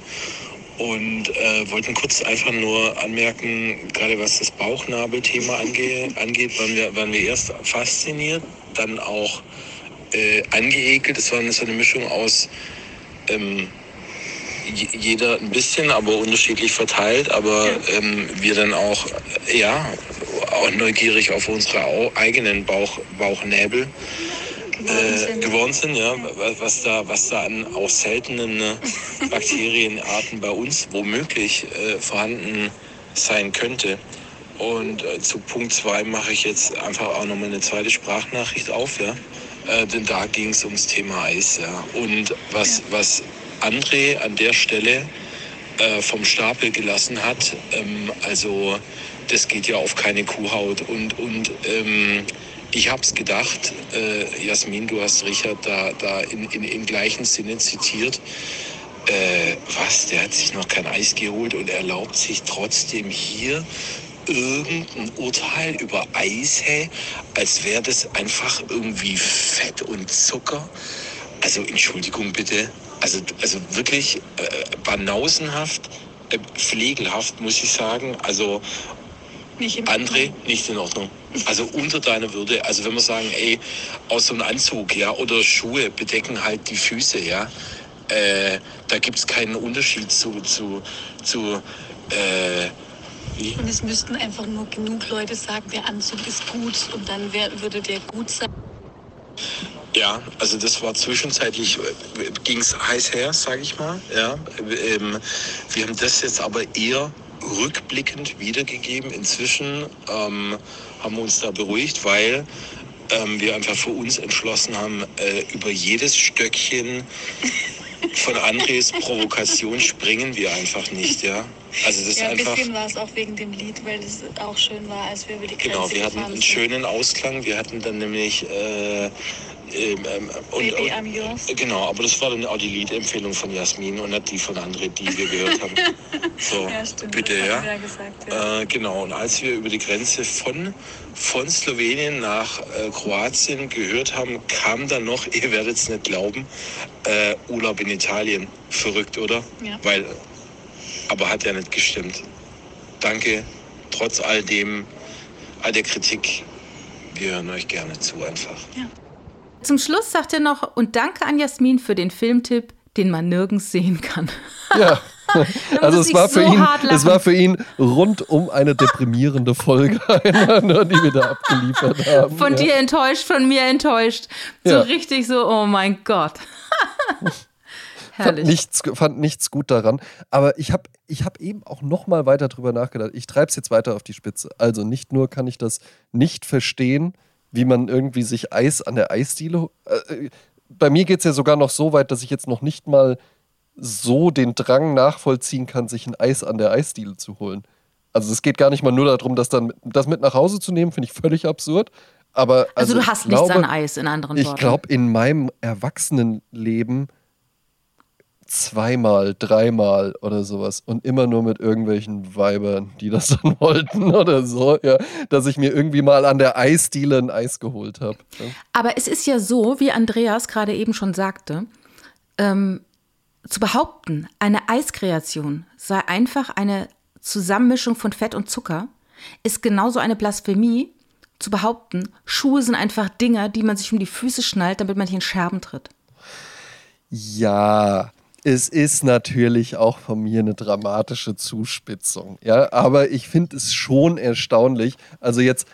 und äh, wollten kurz einfach nur anmerken, gerade was das Bauchnabelthema ange angeht, waren wir, waren wir erst fasziniert, dann auch äh, angeekelt. Es war so eine Mischung aus ähm, jeder ein bisschen, aber unterschiedlich verteilt, aber ähm, wir dann auch, ja, auch neugierig auf unsere eigenen Bauch, Bauchnäbel äh, geworden sind, ja, was da, was da an auch seltenen äh, Bakterienarten bei uns womöglich äh, vorhanden sein könnte. Und äh, zu Punkt 2 mache ich jetzt einfach auch nochmal eine zweite Sprachnachricht auf, ja. Äh, denn da ging es ums Thema Eis, ja. Und was, was André an der Stelle äh, vom Stapel gelassen hat, ähm, also das geht ja auf keine Kuhhaut und, und ähm, ich habe es gedacht, äh, Jasmin, du hast Richard da, da in, in, im gleichen Sinne zitiert. Äh, was, der hat sich noch kein Eis geholt und erlaubt sich trotzdem hier irgendein Urteil über Eis, hey, als wäre das einfach irgendwie Fett und Zucker. Also Entschuldigung bitte, also, also wirklich äh, banausenhaft, äh, pflegelhaft muss ich sagen. Also nicht André, nicht in Ordnung. Also unter deiner Würde. Also wenn wir sagen, ey, aus so einem Anzug, ja, oder Schuhe bedecken halt die Füße, ja. Äh, da gibt es keinen Unterschied zu, zu, zu äh, wie? Und es müssten einfach nur genug Leute sagen, der Anzug ist gut und dann wär, würde der gut sein. Ja, also das war zwischenzeitlich, äh, ging es heiß her, sage ich mal. Ja, ähm, wir haben das jetzt aber eher rückblickend wiedergegeben. Inzwischen ähm, haben uns da beruhigt, weil ähm, wir einfach für uns entschlossen haben, äh, über jedes Stöckchen von Andres Provokation springen wir einfach nicht, ja. Also das ja, ist einfach. Ein bisschen war es auch wegen dem Lied, weil es auch schön war, als wir über die Grenze Genau, wir hatten einen schönen Ausklang. Wir hatten dann nämlich äh, ähm, ähm, und, Baby, I'm yours. Genau, aber das war dann auch die Liedempfehlung von Jasmin und nicht die von André, die wir gehört haben. So, ja, stimmt, bitte, ja. Gesagt, ja. Äh, genau, und als wir über die Grenze von, von Slowenien nach äh, Kroatien gehört haben, kam dann noch, ihr werdet es nicht glauben, äh, Urlaub in Italien. Verrückt, oder? Ja. Weil, aber hat ja nicht gestimmt. Danke, trotz all dem, all der Kritik, wir hören euch gerne zu einfach. Ja. Zum Schluss sagt er noch, und danke an Jasmin für den Filmtipp, den man nirgends sehen kann. Ja. also es war, so für ihn, es war für ihn rundum eine deprimierende Folge, die wir da abgeliefert haben. Von ja. dir enttäuscht, von mir enttäuscht. So ja. richtig so, oh mein Gott. fand nichts, fand nichts gut daran. Aber ich habe ich hab eben auch noch mal weiter drüber nachgedacht. Ich treibe es jetzt weiter auf die Spitze. Also nicht nur kann ich das nicht verstehen, wie man irgendwie sich Eis an der Eisdiele. Äh, bei mir geht es ja sogar noch so weit, dass ich jetzt noch nicht mal so den Drang nachvollziehen kann, sich ein Eis an der Eisdiele zu holen. Also es geht gar nicht mal nur darum, das dann das mit nach Hause zu nehmen, finde ich völlig absurd. Aber also, also du hast nichts an Eis in anderen Worten. Ich glaube, in meinem Erwachsenenleben zweimal, dreimal oder sowas und immer nur mit irgendwelchen Weibern, die das dann wollten oder so, ja, dass ich mir irgendwie mal an der Eisdiele ein Eis geholt habe. Ja. Aber es ist ja so, wie Andreas gerade eben schon sagte, ähm, zu behaupten, eine Eiskreation sei einfach eine Zusammenmischung von Fett und Zucker, ist genauso eine Blasphemie, zu behaupten, Schuhe sind einfach Dinger, die man sich um die Füße schnallt, damit man nicht in Scherben tritt. Ja, es ist natürlich auch von mir eine dramatische Zuspitzung. Ja, aber ich finde es schon erstaunlich. Also jetzt,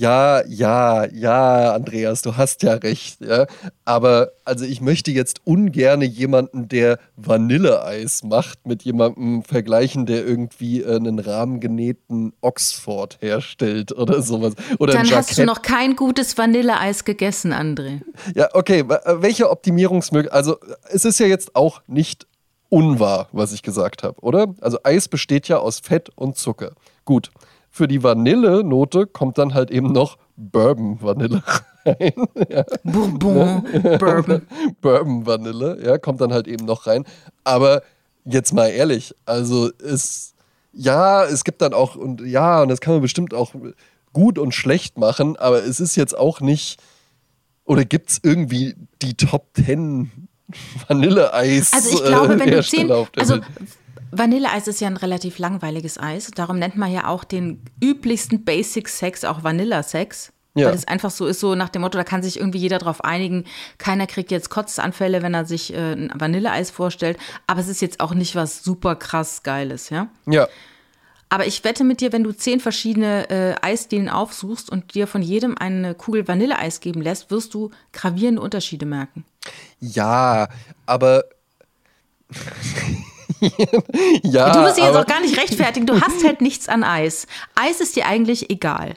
ja, ja, ja, Andreas, du hast ja recht. Ja, aber also ich möchte jetzt ungern jemanden, der Vanilleeis macht, mit jemandem vergleichen, der irgendwie einen rahmengenähten Oxford herstellt oder sowas. Oder Dann hast du noch kein gutes Vanilleeis gegessen, André. Ja, okay. Welche Optimierungsmöglichkeit? Also, es ist ja jetzt auch nicht unwahr, was ich gesagt habe, oder? Also, Eis besteht ja aus Fett und Zucker. Gut. Für die Vanillenote kommt dann halt eben noch Bourbon-Vanille rein. ja. Bourbon, Bourbon. Bourbon-Vanille, ja, kommt dann halt eben noch rein. Aber jetzt mal ehrlich, also es, ja, es gibt dann auch, und ja, und das kann man bestimmt auch gut und schlecht machen, aber es ist jetzt auch nicht, oder gibt es irgendwie die Top 10 Vanilleeis? Also ich glaube, wenn du zehn, also Vanilleeis ist ja ein relativ langweiliges Eis. Darum nennt man ja auch den üblichsten Basic Sex auch Vanilla-Sex. Ja. Weil es einfach so ist, so nach dem Motto, da kann sich irgendwie jeder drauf einigen. Keiner kriegt jetzt Kotzanfälle, wenn er sich äh, ein Vanilleeis vorstellt. Aber es ist jetzt auch nicht was super krass Geiles, ja? Ja. Aber ich wette mit dir, wenn du zehn verschiedene äh, Eisdielen aufsuchst und dir von jedem eine Kugel Vanilleeis geben lässt, wirst du gravierende Unterschiede merken. Ja, aber ja, du musst dich jetzt auch gar nicht rechtfertigen. Du hast halt nichts an Eis. Eis ist dir eigentlich egal.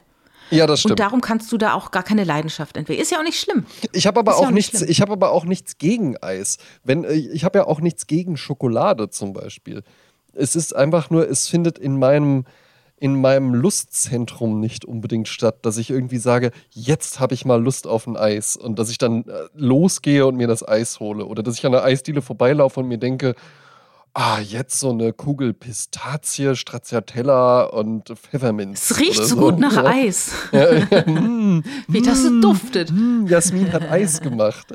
Ja, das stimmt. Und darum kannst du da auch gar keine Leidenschaft entwickeln. Ist ja auch nicht schlimm. Ich habe aber auch, auch nichts. Schlimm. Ich habe aber auch nichts gegen Eis. Wenn äh, ich habe ja auch nichts gegen Schokolade zum Beispiel. Es ist einfach nur, es findet in meinem in meinem Lustzentrum nicht unbedingt statt, dass ich irgendwie sage, jetzt habe ich mal Lust auf ein Eis und dass ich dann äh, losgehe und mir das Eis hole oder dass ich an der Eisdiele vorbeilaufe und mir denke, ah, jetzt so eine Kugel Pistazie, Stracciatella und Pfefferminz. Es riecht so gut nach ja. Eis. Ja, ja. Wie das so duftet. Mm, Jasmin hat Eis gemacht.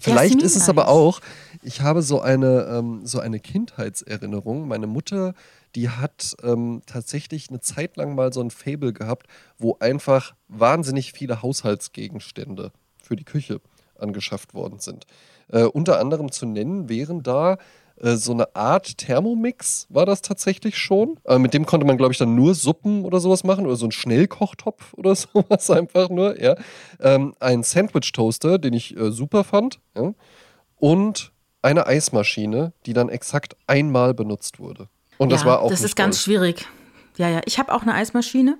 Vielleicht Jasmin ist es aber auch, ich habe so eine, ähm, so eine Kindheitserinnerung. Meine Mutter, die hat ähm, tatsächlich eine Zeit lang mal so ein Fable gehabt, wo einfach wahnsinnig viele Haushaltsgegenstände für die Küche angeschafft worden sind. Äh, unter anderem zu nennen wären da so eine Art Thermomix war das tatsächlich schon. Äh, mit dem konnte man, glaube ich, dann nur Suppen oder sowas machen oder so ein Schnellkochtopf oder sowas einfach nur. Ja. Ähm, ein Sandwich-Toaster, den ich äh, super fand. Ja. Und eine Eismaschine, die dann exakt einmal benutzt wurde. Und das ja, war auch. Das ist ganz schwierig. Ja, ja. Ich habe auch eine Eismaschine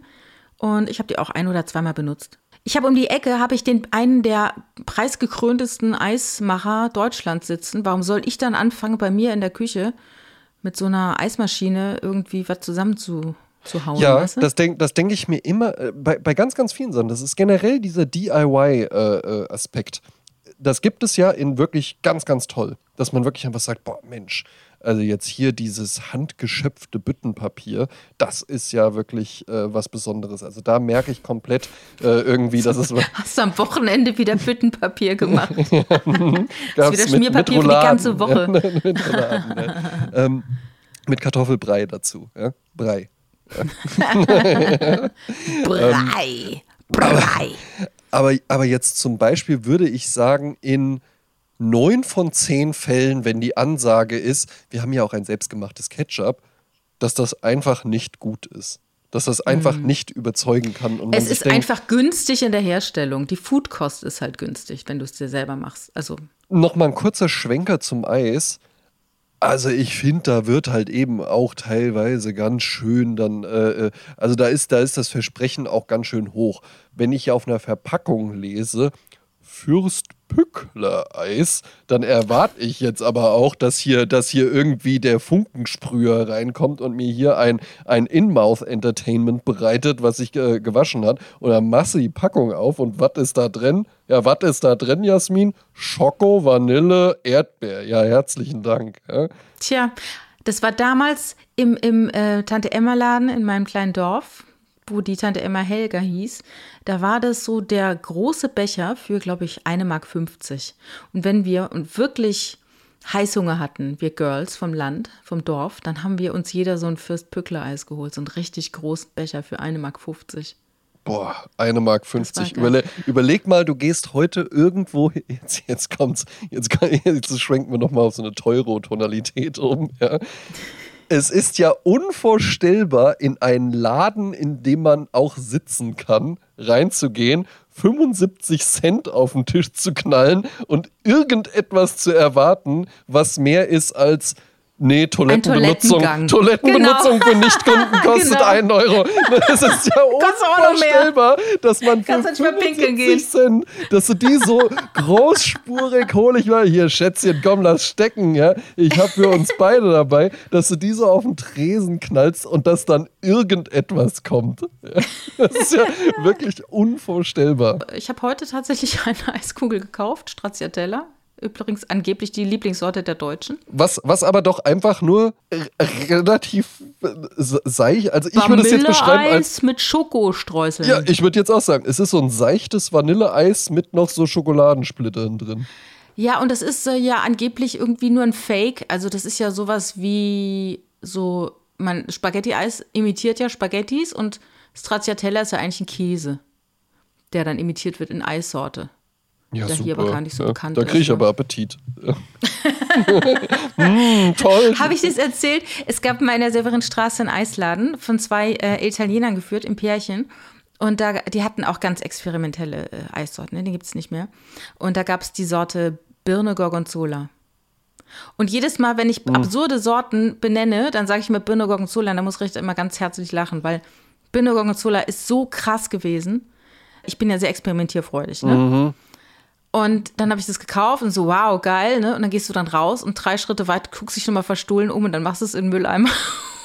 und ich habe die auch ein oder zweimal benutzt. Ich habe um die Ecke habe ich den einen der preisgekröntesten Eismacher Deutschlands sitzen. Warum soll ich dann anfangen, bei mir in der Küche mit so einer Eismaschine irgendwie was zusammen zu, zu hauen? Ja, weißt du? das denke das denk ich mir immer äh, bei, bei ganz, ganz vielen Sachen. Das ist generell dieser DIY-Aspekt. Äh, äh, das gibt es ja in wirklich ganz, ganz toll, dass man wirklich einfach sagt, boah, Mensch, also jetzt hier dieses handgeschöpfte Büttenpapier, das ist ja wirklich äh, was Besonderes. Also da merke ich komplett äh, irgendwie, dass es. Hast du am Wochenende wieder Büttenpapier gemacht? ja, das ist wieder Schmierpapier für die ganze Woche. Ja, mit, Rouladen, ja. ähm, mit Kartoffelbrei dazu. Ja? Brei. Brei. Brei. Aber, aber, aber jetzt zum Beispiel würde ich sagen, in neun von zehn Fällen, wenn die Ansage ist, wir haben ja auch ein selbstgemachtes Ketchup, dass das einfach nicht gut ist. Dass das einfach mm. nicht überzeugen kann. Und es ist denkt, einfach günstig in der Herstellung. Die Foodkost ist halt günstig, wenn du es dir selber machst. Also. Nochmal ein kurzer Schwenker zum Eis. Also ich finde, da wird halt eben auch teilweise ganz schön dann, äh, äh, also da ist, da ist das Versprechen auch ganz schön hoch. Wenn ich auf einer Verpackung lese, Fürstpückler-Eis, dann erwarte ich jetzt aber auch, dass hier, dass hier irgendwie der Funkensprüher reinkommt und mir hier ein, ein In-Mouth-Entertainment bereitet, was sich äh, gewaschen hat. Und dann masse die Packung auf und was ist da drin? Ja, was ist da drin, Jasmin? Schoko, Vanille, Erdbeer. Ja, herzlichen Dank. Ja. Tja, das war damals im, im äh, Tante-Emma-Laden in meinem kleinen Dorf wo die Tante Emma Helga hieß, da war das so der große Becher für, glaube ich, 1,50 Mark. Und wenn wir und wirklich Heißhunger hatten, wir Girls vom Land, vom Dorf, dann haben wir uns jeder so ein Fürst-Pückler-Eis geholt, so einen richtig großen Becher für 1,50 Mark. Boah, 1,50 Mark. 50. Überle überleg mal, du gehst heute irgendwo, jetzt, jetzt kommt's, jetzt, jetzt schwenken wir nochmal auf so eine Teuro-Tonalität um, ja es ist ja unvorstellbar, in einen Laden, in dem man auch sitzen kann, reinzugehen, 75 Cent auf den Tisch zu knallen und irgendetwas zu erwarten, was mehr ist als Nee, Toilettenbenutzung. Toilettenbenutzung genau. für Nichtkunden kostet genau. 1 Euro. Das ist ja unvorstellbar, dass man für 75 Cent, dass du die so großspurig hol ich mal hier, Schätzchen, komm, lass stecken, ja. Ich habe für uns beide dabei, dass du die so auf den Tresen knallst und dass dann irgendetwas kommt. Das ist ja wirklich unvorstellbar. Ich habe heute tatsächlich eine Eiskugel gekauft, Stracciatella Übrigens angeblich die Lieblingssorte der Deutschen. Was, was aber doch einfach nur relativ äh, seich, also ich würde es jetzt beschreiben als mit Schokostreuseln. Ja, ich würde jetzt auch sagen, es ist so ein seichtes Vanilleeis mit noch so Schokoladensplittern drin. Ja, und das ist äh, ja angeblich irgendwie nur ein Fake. Also das ist ja sowas wie so man Spaghetti-Eis imitiert ja Spaghettis und Stracciatella ist ja eigentlich ein Käse, der dann imitiert wird in Eissorte. Ja, der super. hier aber gar nicht so ja, bekannt da ist. Da kriege ich aber Appetit. mm, toll. Habe ich das erzählt? Es gab mal in der Severinstraße einen Eisladen von zwei äh, Italienern geführt im Pärchen. Und da, die hatten auch ganz experimentelle äh, Eissorten, ne? die gibt es nicht mehr. Und da gab es die Sorte Birne Gorgonzola. Und jedes Mal, wenn ich mm. absurde Sorten benenne, dann sage ich mir Birne Gorgonzola, und da muss Richter immer ganz herzlich lachen, weil Birne Gorgonzola ist so krass gewesen. Ich bin ja sehr experimentierfreudig, ne? Mhm. Und dann habe ich das gekauft und so, wow, geil, ne? Und dann gehst du dann raus und drei Schritte weit guckst dich nochmal verstohlen um und dann machst du es in den Mülleimer.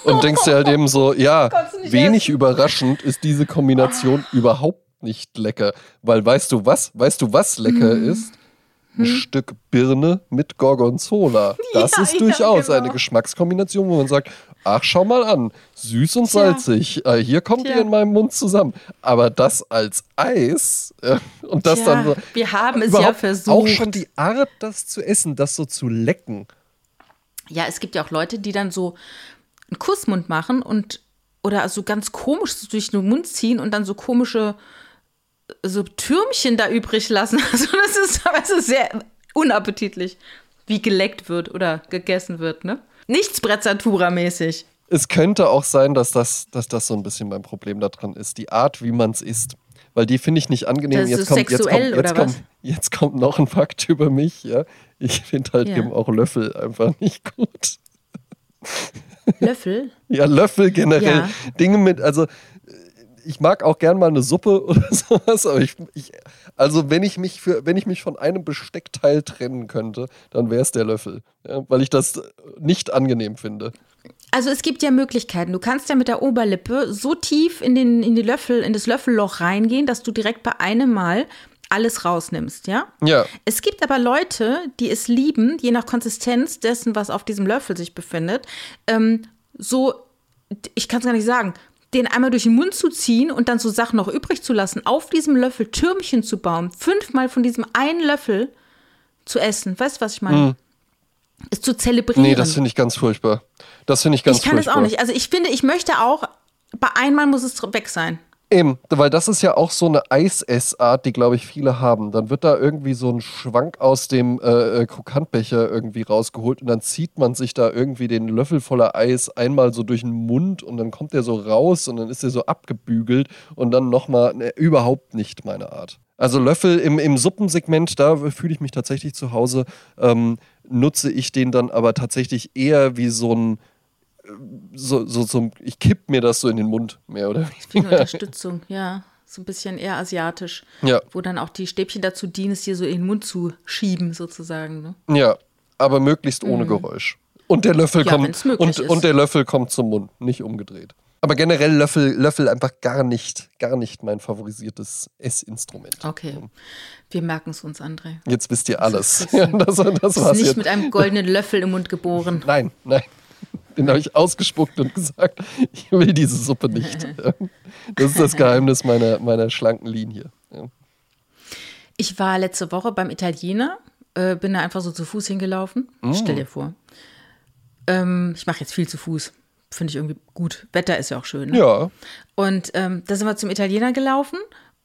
Und denkst dir halt eben so, ja, wenig essen. überraschend ist diese Kombination überhaupt nicht lecker. Weil weißt du was? Weißt du, was lecker hm. ist? Ein hm. Stück Birne mit Gorgonzola. Das ja, ist durchaus ja, genau. eine Geschmackskombination, wo man sagt, ach, schau mal an, süß und Tja. salzig, äh, hier kommt Tja. ihr in meinem Mund zusammen. Aber das als Eis äh, und das Tja, dann so. Wir haben es ja versucht. Auch schon die Art, das zu essen, das so zu lecken. Ja, es gibt ja auch Leute, die dann so einen Kussmund machen und oder so ganz komisch durch den Mund ziehen und dann so komische so Türmchen da übrig lassen. Also das ist teilweise sehr unappetitlich, wie geleckt wird oder gegessen wird, ne? Nichts Brezzatura-mäßig. Es könnte auch sein, dass das, dass das so ein bisschen mein Problem daran ist. Die Art, wie man es isst. Weil die finde ich nicht angenehm. Jetzt, kommt, jetzt, kommt, jetzt, kommt, jetzt kommt noch ein Fakt über mich. Ja. Ich finde halt ja. eben auch Löffel einfach nicht gut. Löffel? ja, Löffel generell. Ja. Dinge mit, also ich mag auch gern mal eine Suppe oder sowas, aber ich, ich, also wenn ich mich für, wenn ich mich von einem Besteckteil trennen könnte, dann wäre es der Löffel, ja, weil ich das nicht angenehm finde. Also es gibt ja Möglichkeiten. Du kannst ja mit der Oberlippe so tief in, den, in die Löffel, in das Löffelloch reingehen, dass du direkt bei einem Mal alles rausnimmst, ja? Ja. Es gibt aber Leute, die es lieben, je nach Konsistenz dessen, was auf diesem Löffel sich befindet, ähm, so, ich kann es gar nicht sagen, den einmal durch den Mund zu ziehen und dann so Sachen noch übrig zu lassen, auf diesem Löffel Türmchen zu bauen, fünfmal von diesem einen Löffel zu essen. Weißt du, was ich meine? Mhm. Ist zu zelebrieren. Nee, das finde ich ganz furchtbar. Das finde ich ganz furchtbar. Ich kann furchtbar. das auch nicht. Also ich finde, ich möchte auch, bei einmal muss es weg sein. Eben, weil das ist ja auch so eine Eisessart, die, glaube ich, viele haben. Dann wird da irgendwie so ein Schwank aus dem äh, äh, Krokantbecher irgendwie rausgeholt und dann zieht man sich da irgendwie den Löffel voller Eis einmal so durch den Mund und dann kommt der so raus und dann ist der so abgebügelt und dann nochmal, ne, überhaupt nicht meine Art. Also Löffel im, im Suppensegment, da fühle ich mich tatsächlich zu Hause, ähm, nutze ich den dann aber tatsächlich eher wie so ein so, so, so, ich kipp mir das so in den Mund, mehr oder weniger. Unterstützung, ja. So ein bisschen eher asiatisch. Ja. Wo dann auch die Stäbchen dazu dienen, es dir so in den Mund zu schieben, sozusagen. Ne? Ja, aber möglichst ohne mhm. Geräusch. Und der Löffel ja, kommt und, und der Löffel kommt zum Mund, nicht umgedreht. Aber generell Löffel, Löffel einfach gar nicht, gar nicht mein favorisiertes Essinstrument. Okay. Wir merken es uns, André. Jetzt wisst ihr alles. Das, das, das, das war's nicht jetzt. mit einem goldenen Löffel im Mund geboren. Nein, nein. Den habe ich ausgespuckt und gesagt, ich will diese Suppe nicht. Das ist das Geheimnis meiner, meiner schlanken Linie. Ich war letzte Woche beim Italiener, äh, bin da einfach so zu Fuß hingelaufen. Mm. Stell dir vor. Ähm, ich mache jetzt viel zu Fuß. Finde ich irgendwie gut. Wetter ist ja auch schön. Ne? Ja. Und ähm, da sind wir zum Italiener gelaufen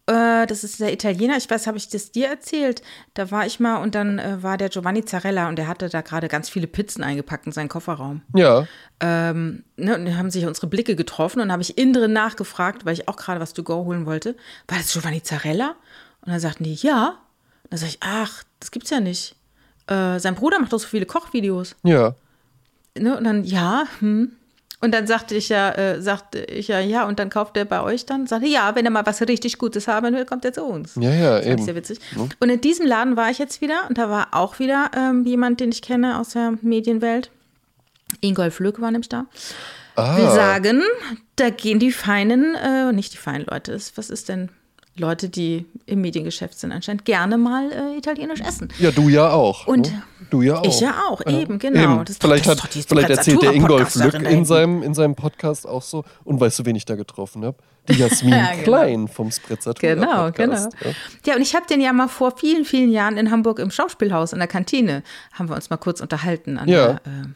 äh, das ist der Italiener, ich weiß, habe ich das dir erzählt? Da war ich mal und dann äh, war der Giovanni Zarella und der hatte da gerade ganz viele Pizzen eingepackt in seinen Kofferraum. Ja. Ähm, ne, und dann haben sich unsere Blicke getroffen und habe ich innen drin nachgefragt, weil ich auch gerade was to go holen wollte. War das Giovanni Zarella? Und dann sagten die, ja. Und dann sage ich, ach, das gibt's ja nicht. Äh, sein Bruder macht doch so viele Kochvideos. Ja. Ne, und dann, ja, hm. Und dann sagte ich ja, äh, sagte ich ja, ja, und dann kauft er bei euch dann? Sagte, ja, wenn er mal was richtig Gutes haben will, kommt er zu uns. Ja, ja, das eben. Sehr witzig. Mhm. Und in diesem Laden war ich jetzt wieder und da war auch wieder ähm, jemand, den ich kenne aus der Medienwelt. Ingolf Lück war nämlich da. Ah. Wir sagen, da gehen die feinen, äh, nicht die feinen Leute, was ist denn Leute, die im Mediengeschäft sind, anscheinend gerne mal äh, italienisch essen. Ja, du ja auch. Und ne? Du ja auch. Ich ja auch, ja. eben, genau. Eben. vielleicht hat, vielleicht erzählt der Ingolf Lück in seinem, in seinem Podcast auch so. Und weißt du, wen ich da getroffen habe? Die Jasmin ja, genau. Klein vom Sprezzatura Genau, genau. Ja. ja, und ich habe den ja mal vor vielen, vielen Jahren in Hamburg im Schauspielhaus in der Kantine, haben wir uns mal kurz unterhalten an ja. der, äh,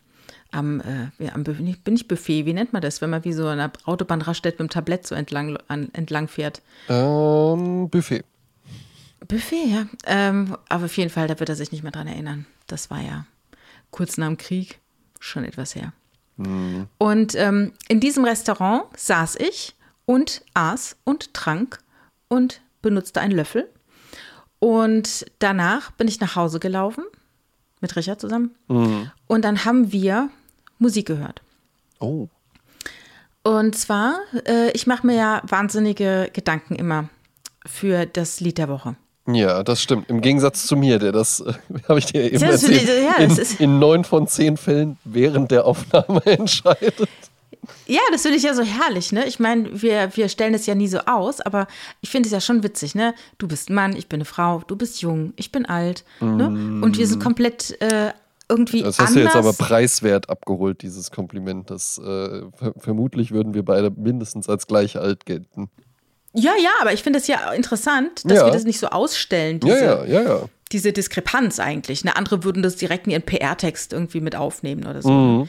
am, äh, am bin ich Buffet, wie nennt man das, wenn man wie so an einer Autobahnraststätte mit dem Tablett so entlang, an, entlang fährt? Ähm, Buffet. Buffet, ja. Ähm, aber auf jeden Fall, da wird er sich nicht mehr dran erinnern. Das war ja kurz nach dem Krieg, schon etwas her. Mhm. Und ähm, in diesem Restaurant saß ich und aß und trank und benutzte einen Löffel. Und danach bin ich nach Hause gelaufen mit Richard zusammen. Mhm. Und dann haben wir Musik gehört. Oh. Und zwar, äh, ich mache mir ja wahnsinnige Gedanken immer für das Lied der Woche. Ja, das stimmt. Im Gegensatz zu mir, der das, äh, habe ich dir eben das erzählt, ja, in, in neun von zehn Fällen während der Aufnahme entscheidet. Ja, das finde ich ja so herrlich, ne? Ich meine, wir, wir stellen es ja nie so aus, aber ich finde es ja schon witzig, ne? Du bist ein Mann, ich bin eine Frau, du bist jung, ich bin alt, mm. ne? Und wir sind komplett äh, irgendwie Das hast anders. du jetzt aber preiswert abgeholt, dieses Kompliment. Das äh, vermutlich würden wir beide mindestens als gleich alt gelten. Ja, ja, aber ich finde es ja interessant, dass ja. wir das nicht so ausstellen, diese, ja, ja, ja, ja. diese Diskrepanz eigentlich. Ne? Andere würden das direkt in ihren PR-Text irgendwie mit aufnehmen oder so. Mhm.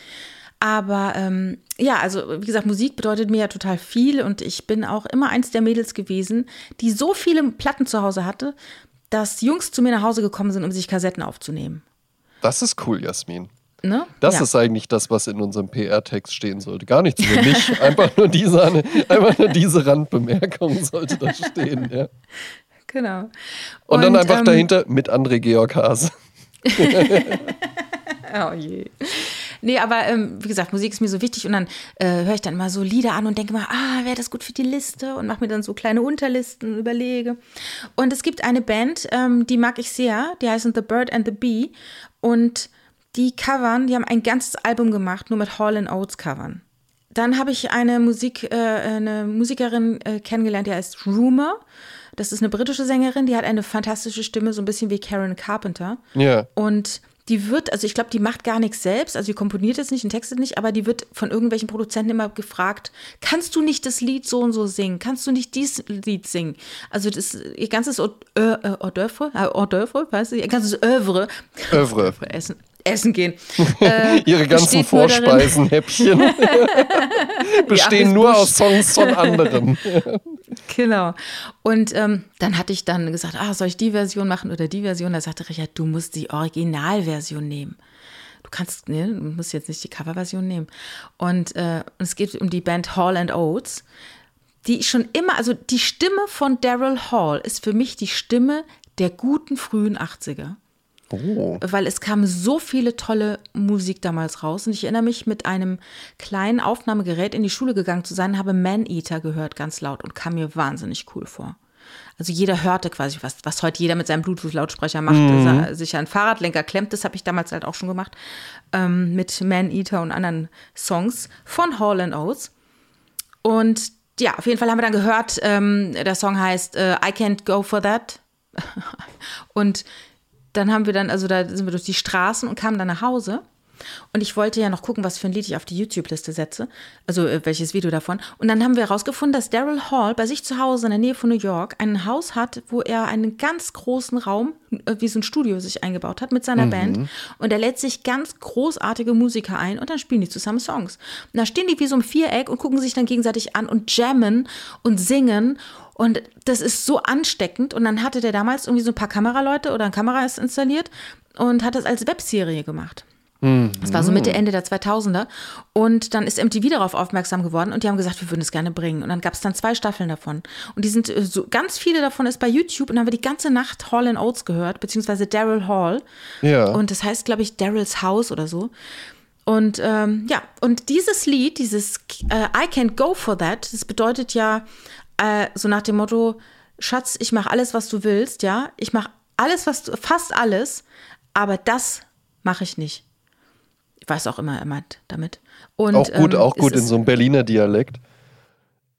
Aber ähm, ja, also wie gesagt, Musik bedeutet mir ja total viel und ich bin auch immer eins der Mädels gewesen, die so viele Platten zu Hause hatte, dass Jungs zu mir nach Hause gekommen sind, um sich Kassetten aufzunehmen. Das ist cool, Jasmin. Ne? Das ja. ist eigentlich das, was in unserem PR-Text stehen sollte. Gar nichts über mich, einfach nur diese, einfach nur diese Randbemerkung sollte da stehen. Ja. Genau. Und, Und dann einfach ähm, dahinter mit André Georg Hase. oh je. Nee, aber ähm, wie gesagt, Musik ist mir so wichtig und dann äh, höre ich dann mal so Lieder an und denke mal, ah, wäre das gut für die Liste und mache mir dann so kleine Unterlisten überlege. Und es gibt eine Band, ähm, die mag ich sehr, die heißen The Bird and the Bee und die covern, die haben ein ganzes Album gemacht, nur mit Hall Oates covern. Dann habe ich eine Musik, äh, eine Musikerin äh, kennengelernt, die heißt Rumor. Das ist eine britische Sängerin, die hat eine fantastische Stimme, so ein bisschen wie Karen Carpenter. Ja. Und die wird, also ich glaube, die macht gar nichts selbst, also die komponiert jetzt nicht und textet nicht, aber die wird von irgendwelchen Produzenten immer gefragt, kannst du nicht das Lied so und so singen? Kannst du nicht dieses Lied singen? Also das, ihr ganzes Hors d'oeuvre, äh, Hors d'oeuvre, weißt du, ihr ganzes Oeuvre, Oeuvre. essen, essen gehen. Äh, Ihre ganzen Vorspeisenhäppchen bestehen ja, nur aus Songs von anderen. genau. Und ähm, dann hatte ich dann gesagt, ah, soll ich die Version machen oder die Version? Da sagte Richard, du musst die Originalversion nehmen. Du kannst, ne, du musst jetzt nicht die Coverversion nehmen. Und äh, es geht um die Band Hall and Oates die ich schon immer, also die Stimme von Daryl Hall ist für mich die Stimme der guten frühen 80er. Oh. Weil es kam so viele tolle Musik damals raus. Und ich erinnere mich, mit einem kleinen Aufnahmegerät in die Schule gegangen zu sein, habe Man Eater gehört, ganz laut und kam mir wahnsinnig cool vor. Also jeder hörte quasi, was, was heute jeder mit seinem Bluetooth-Lautsprecher macht, mhm. sich einen Fahrradlenker klemmt. Das habe ich damals halt auch schon gemacht. Ähm, mit Man Eater und anderen Songs von Hall Oates. Und ja, auf jeden Fall haben wir dann gehört, ähm, der Song heißt äh, I Can't Go For That. und dann haben wir dann, also da sind wir durch die Straßen und kamen dann nach Hause. Und ich wollte ja noch gucken, was für ein Lied ich auf die YouTube-Liste setze, also äh, welches Video davon. Und dann haben wir herausgefunden, dass Daryl Hall bei sich zu Hause in der Nähe von New York ein Haus hat, wo er einen ganz großen Raum, äh, wie so ein Studio sich eingebaut hat mit seiner mhm. Band. Und er lädt sich ganz großartige Musiker ein und dann spielen die zusammen Songs. Und da stehen die wie so ein Viereck und gucken sich dann gegenseitig an und jammen und singen. Und das ist so ansteckend. Und dann hatte der damals irgendwie so ein paar Kameraleute oder ein Kamera ist installiert und hat das als Webserie gemacht. Das war so Mitte, Ende der 2000er. Und dann ist MTV darauf aufmerksam geworden und die haben gesagt, wir würden es gerne bringen. Und dann gab es dann zwei Staffeln davon. Und die sind äh, so, ganz viele davon ist bei YouTube und dann haben wir die ganze Nacht Hall Oates gehört, beziehungsweise Daryl Hall. Ja. Und das heißt, glaube ich, Daryls Haus oder so. Und ähm, ja, und dieses Lied, dieses äh, I Can't Go For That, das bedeutet ja äh, so nach dem Motto, Schatz, ich mache alles, was du willst, ja. Ich mache alles, was du, fast alles, aber das mache ich nicht was auch immer er meint damit. Und, auch gut, ähm, auch gut in so einem Berliner Dialekt.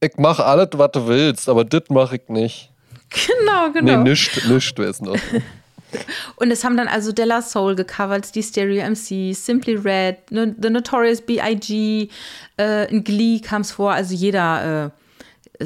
Ich mach alles, was du willst, aber das mache ich nicht. Genau, genau. Nee, nischt, nischt wäre es noch. Und es haben dann also Della Soul gecovert, die Stereo MC, Simply Red, The Notorious B.I.G., äh, in Glee kam es vor, also jeder äh,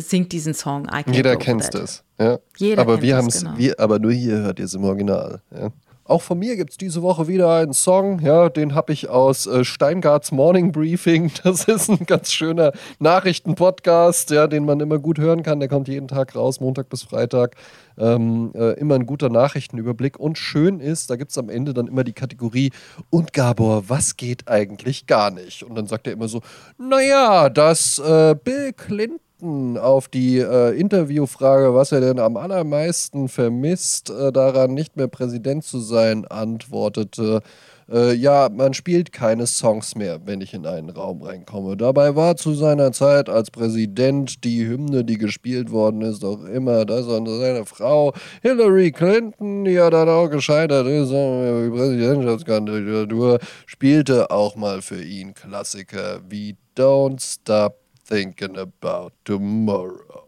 singt diesen Song. jeder kennt es, ja. Jeder aber wir haben es, genau. aber nur hier hört ihr es im Original. Ja. Auch von mir gibt es diese Woche wieder einen Song, ja, den habe ich aus äh, Steingarts Morning Briefing. Das ist ein ganz schöner Nachrichtenpodcast, ja, den man immer gut hören kann. Der kommt jeden Tag raus, Montag bis Freitag. Ähm, äh, immer ein guter Nachrichtenüberblick. Und schön ist, da gibt es am Ende dann immer die Kategorie, und Gabor, was geht eigentlich gar nicht? Und dann sagt er immer so, naja, dass äh, Bill Clinton auf die äh, Interviewfrage, was er denn am allermeisten vermisst, äh, daran nicht mehr Präsident zu sein, antwortete, äh, ja, man spielt keine Songs mehr, wenn ich in einen Raum reinkomme. Dabei war zu seiner Zeit als Präsident die Hymne, die gespielt worden ist, auch immer das und seine Frau Hillary Clinton, die ja dann auch gescheitert ist, die Präsidentschaftskandidatur, spielte auch mal für ihn Klassiker wie Don't Stop thinking about tomorrow.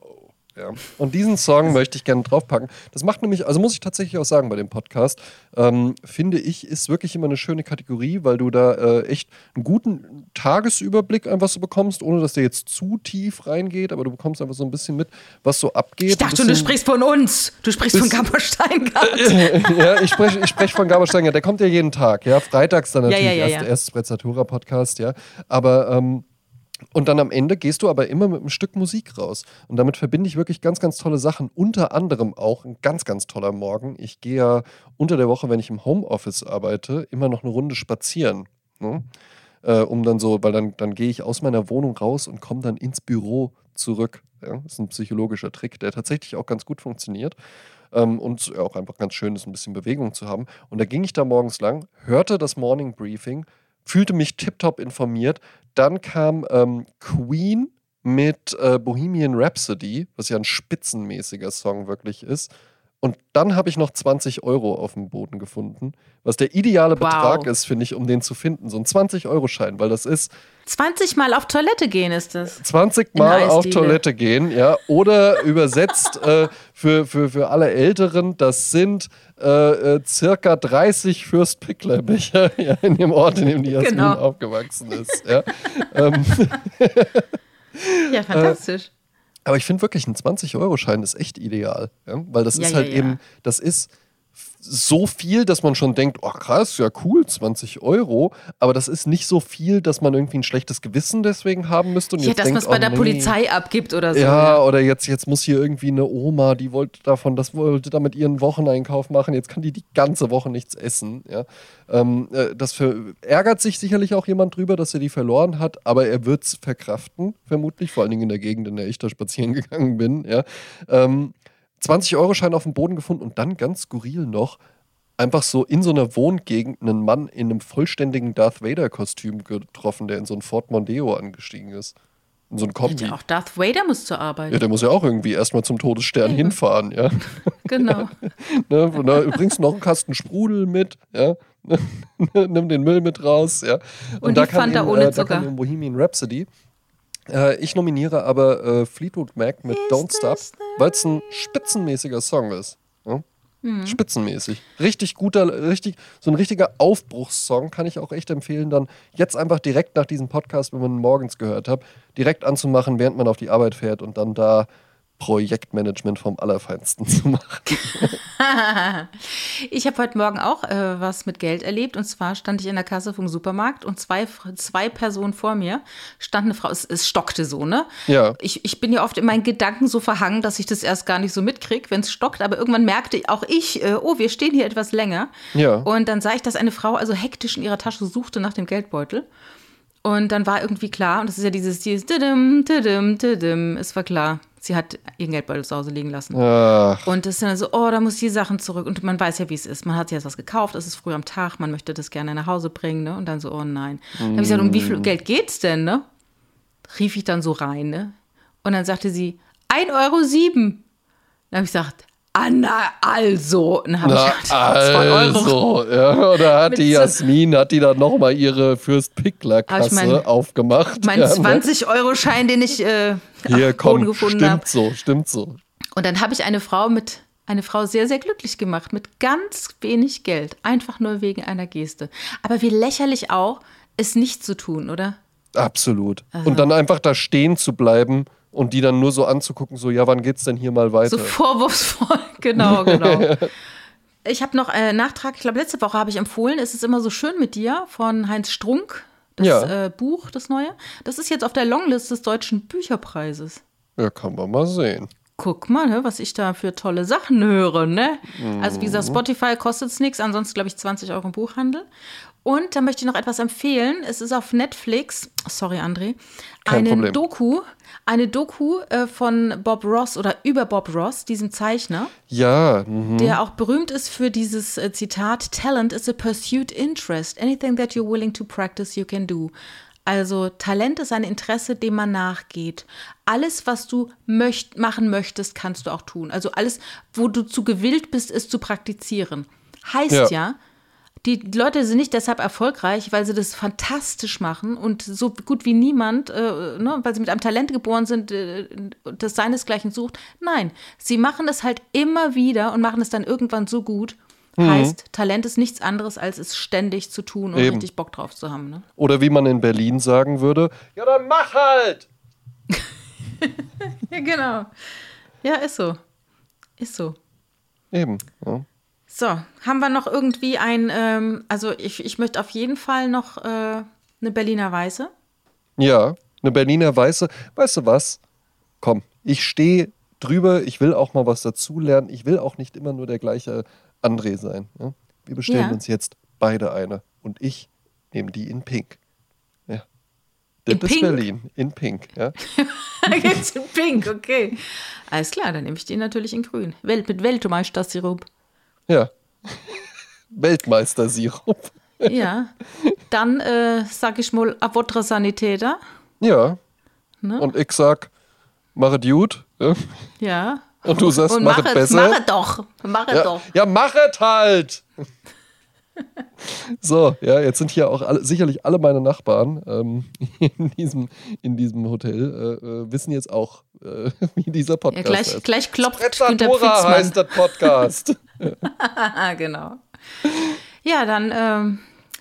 Ja. Und diesen Song möchte ich gerne draufpacken. Das macht nämlich, also muss ich tatsächlich auch sagen bei dem Podcast, ähm, finde ich, ist wirklich immer eine schöne Kategorie, weil du da äh, echt einen guten Tagesüberblick einfach so bekommst, ohne dass der jetzt zu tief reingeht, aber du bekommst einfach so ein bisschen mit, was so abgeht. Ich dachte, du sprichst von uns. Du sprichst von Gabor Steingart. ja, ich spreche ich sprech von Gabor Steingart. Der kommt ja jeden Tag, ja. Freitags dann natürlich ja, ja, ja, erst, erst Sprezzatura-Podcast, ja. Aber ähm, und dann am Ende gehst du aber immer mit einem Stück Musik raus. Und damit verbinde ich wirklich ganz, ganz tolle Sachen. Unter anderem auch ein ganz, ganz toller Morgen. Ich gehe ja unter der Woche, wenn ich im Homeoffice arbeite, immer noch eine Runde spazieren. Ne? Äh, um dann so, weil dann, dann gehe ich aus meiner Wohnung raus und komme dann ins Büro zurück. Ja? Das ist ein psychologischer Trick, der tatsächlich auch ganz gut funktioniert. Ähm, und auch einfach ganz schön ist, ein bisschen Bewegung zu haben. Und da ging ich da morgens lang, hörte das Morning Briefing, fühlte mich tiptop informiert. Dann kam ähm, Queen mit äh, Bohemian Rhapsody, was ja ein spitzenmäßiger Song wirklich ist. Und dann habe ich noch 20 Euro auf dem Boden gefunden, was der ideale wow. Betrag ist, finde ich, um den zu finden. So ein 20-Euro-Schein, weil das ist. 20 Mal auf Toilette gehen ist das. 20 Mal auf Toilette gehen, ja. Oder übersetzt äh, für, für, für alle Älteren, das sind äh, äh, circa 30 Fürst-Pickler-Becher ja, in dem Ort, in dem die Jasmin genau. aufgewachsen ist. Ja, ähm. ja fantastisch. Aber ich finde wirklich, ein 20-Euro-Schein ist echt ideal. Ja? Weil das ja, ist halt eben, das ist so viel, dass man schon denkt, oh krass, ja cool, 20 Euro, aber das ist nicht so viel, dass man irgendwie ein schlechtes Gewissen deswegen haben müsste. Und ja, dass man es bei oh, der nee. Polizei abgibt oder so. Ja, ja, oder jetzt, jetzt muss hier irgendwie eine Oma, die wollte davon, das wollte damit ihren Wocheneinkauf machen, jetzt kann die die ganze Woche nichts essen. Ja. Ähm, äh, das für, ärgert sich sicherlich auch jemand drüber, dass er die verloren hat, aber er wird es verkraften, vermutlich, vor allen Dingen in der Gegend, in der ich da spazieren gegangen bin. Ja. Ähm, 20-Euro-Schein auf dem Boden gefunden und dann ganz skurril noch einfach so in so einer Wohngegend einen Mann in einem vollständigen Darth Vader-Kostüm getroffen, der in so ein Ford Mondeo angestiegen ist. In so ein Kombi. Ja, auch Darth Vader muss zur Arbeit. Ja, der muss ja auch irgendwie erstmal zum Todesstern ja. hinfahren, ja. Genau. ne, da bringst noch einen Kasten Sprudel mit, ja. Nimm den Müll mit raus, ja. Und, Und da kann Fanta ohne äh, da kann Bohemian Rhapsody äh, ich nominiere aber äh, Fleetwood Mac mit Is Don't Stop, weil es ein spitzenmäßiger Song ist. Ja? Mhm. Spitzenmäßig. Richtig guter, richtig, so ein richtiger Aufbruchssong kann ich auch echt empfehlen, dann jetzt einfach direkt nach diesem Podcast, wenn man ihn morgens gehört hat, direkt anzumachen, während man auf die Arbeit fährt und dann da Projektmanagement vom Allerfeinsten zu machen. ich habe heute Morgen auch äh, was mit Geld erlebt. Und zwar stand ich in der Kasse vom Supermarkt und zwei, zwei Personen vor mir stand eine Frau. Es, es stockte so, ne? Ja. Ich, ich bin ja oft in meinen Gedanken so verhangen, dass ich das erst gar nicht so mitkriege, wenn es stockt. Aber irgendwann merkte auch ich, äh, oh, wir stehen hier etwas länger. Ja. Und dann sah ich, dass eine Frau also hektisch in ihrer Tasche suchte nach dem Geldbeutel. Und dann war irgendwie klar, und das ist ja dieses, dieses, didim, didim, didim, es war klar, Sie hat ihren Geldbeutel zu Hause liegen lassen. Ach. Und das ist dann so, oh, da muss die Sachen zurück. Und man weiß ja, wie es ist. Man hat sich jetzt was gekauft, es ist früh am Tag, man möchte das gerne nach Hause bringen, ne? Und dann so, oh nein. Dann habe ich gesagt, um wie viel Geld geht's denn, ne? Rief ich dann so rein, ne? Und dann sagte sie, 1,07 Euro. Sieben. Dann habe ich gesagt, Ah, na, also. Dann habe ich also, ja. Oder hat die Jasmin, hat die dann nochmal ihre Fürst-Pickler-Kasse ich mein, aufgemacht? Mein ja, 20-Euro-Schein, den ich äh, Hier, komm, gefunden habe. Stimmt so, stimmt so. Und dann habe ich eine Frau mit, eine Frau sehr, sehr glücklich gemacht, mit ganz wenig Geld. Einfach nur wegen einer Geste. Aber wie lächerlich auch, es nicht zu tun, oder? Absolut. Also. Und dann einfach da stehen zu bleiben und die dann nur so anzugucken, so, ja, wann geht's denn hier mal weiter? So vorwurfsvoll, genau, genau. ich habe noch einen Nachtrag, ich glaube, letzte Woche habe ich empfohlen, es ist immer so schön mit dir von Heinz Strunk, das ja. äh, Buch, das neue. Das ist jetzt auf der Longlist des Deutschen Bücherpreises. Ja, kann man mal sehen. Guck mal, was ich da für tolle Sachen höre, ne? Mhm. Also wie gesagt, mhm. Spotify kostet es nichts, ansonsten glaube ich 20 Euro im Buchhandel. Und da möchte ich noch etwas empfehlen. Es ist auf Netflix, sorry André, Kein eine Problem. Doku eine Doku äh, von Bob Ross oder über Bob Ross, diesem Zeichner. Ja. Mhm. Der auch berühmt ist für dieses äh, Zitat: Talent is a pursued interest. Anything that you're willing to practice, you can do. Also Talent ist ein Interesse, dem man nachgeht. Alles, was du möcht machen möchtest, kannst du auch tun. Also alles, wo du zu gewillt bist, es zu praktizieren. Heißt ja, ja die Leute sind nicht deshalb erfolgreich, weil sie das fantastisch machen und so gut wie niemand, äh, ne, weil sie mit einem Talent geboren sind, äh, das seinesgleichen sucht. Nein, sie machen es halt immer wieder und machen es dann irgendwann so gut. Mhm. Heißt, Talent ist nichts anderes, als es ständig zu tun und Eben. richtig Bock drauf zu haben. Ne? Oder wie man in Berlin sagen würde, ja dann mach halt! ja, genau. Ja, ist so. Ist so. Eben. Ja. So, haben wir noch irgendwie ein, ähm, also ich, ich möchte auf jeden Fall noch äh, eine Berliner Weiße. Ja, eine Berliner Weiße. Weißt du was? Komm, ich stehe drüber, ich will auch mal was dazulernen. Ich will auch nicht immer nur der gleiche André sein. Ja? Wir bestellen ja. uns jetzt beide eine und ich nehme die in Pink. Ja. Das in ist Pink? Berlin, in Pink. Ja. jetzt in Pink, okay. Alles klar, dann nehme ich die natürlich in Grün. Welt mit Weltmeister-Sirup. Ja. Weltmeister-Sirup. ja. Dann äh, sag ich mal, a votre Sanitäter. Ja. Ne? Und ich sag, mach es gut. Ja. ja. Und du sagst, mach, es besser. Mach es doch. Mach es ja. doch. Ja, mach es halt. So, ja, jetzt sind hier auch alle, sicherlich alle meine Nachbarn ähm, in, diesem, in diesem Hotel, äh, äh, wissen jetzt auch, äh, wie dieser Podcast ja, gleich, heißt. Gleich klopft Günther heißt das Podcast. genau. Ja, dann, ähm,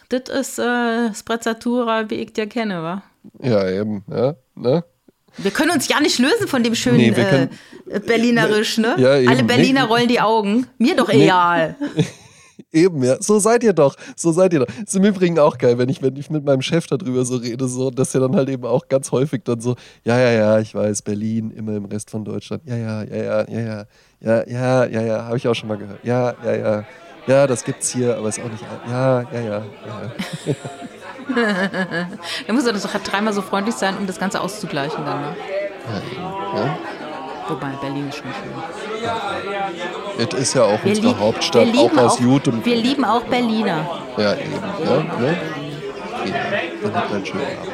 das ist äh, Sprezzatura, wie ich dir kenne, wa? Ja, eben, ja, ne? Wir können uns ja nicht lösen von dem schönen nee, können, äh, Berlinerisch, ne? Ja, Alle Berliner nee. rollen die Augen. Mir doch egal. Eben, ja. So seid ihr doch. So seid ihr doch. Ist im Übrigen auch geil, wenn ich, wenn ich mit meinem Chef darüber so rede, so, dass er dann halt eben auch ganz häufig dann so, ja, ja, ja, ich weiß, Berlin, immer im Rest von Deutschland. Ja, ja, ja, ja, ja, ja, ja, ja, ja, ja, habe ich auch schon mal gehört. Ja, ja, ja. Ja, das gibt's hier, aber ist auch nicht. Ja, ja, ja, ja. da muss er doch dreimal so freundlich sein, um das Ganze auszugleichen dann, ne? Ja, ja. Wobei, Berlin ist schon schön. Ja. Es ist ja auch wir unsere lieb, Hauptstadt, auch aus Jutem. Wir lieben auch Berliner. Ja, eben. Ja, ne? Okay. Dann habt ihr einen schönen Abend.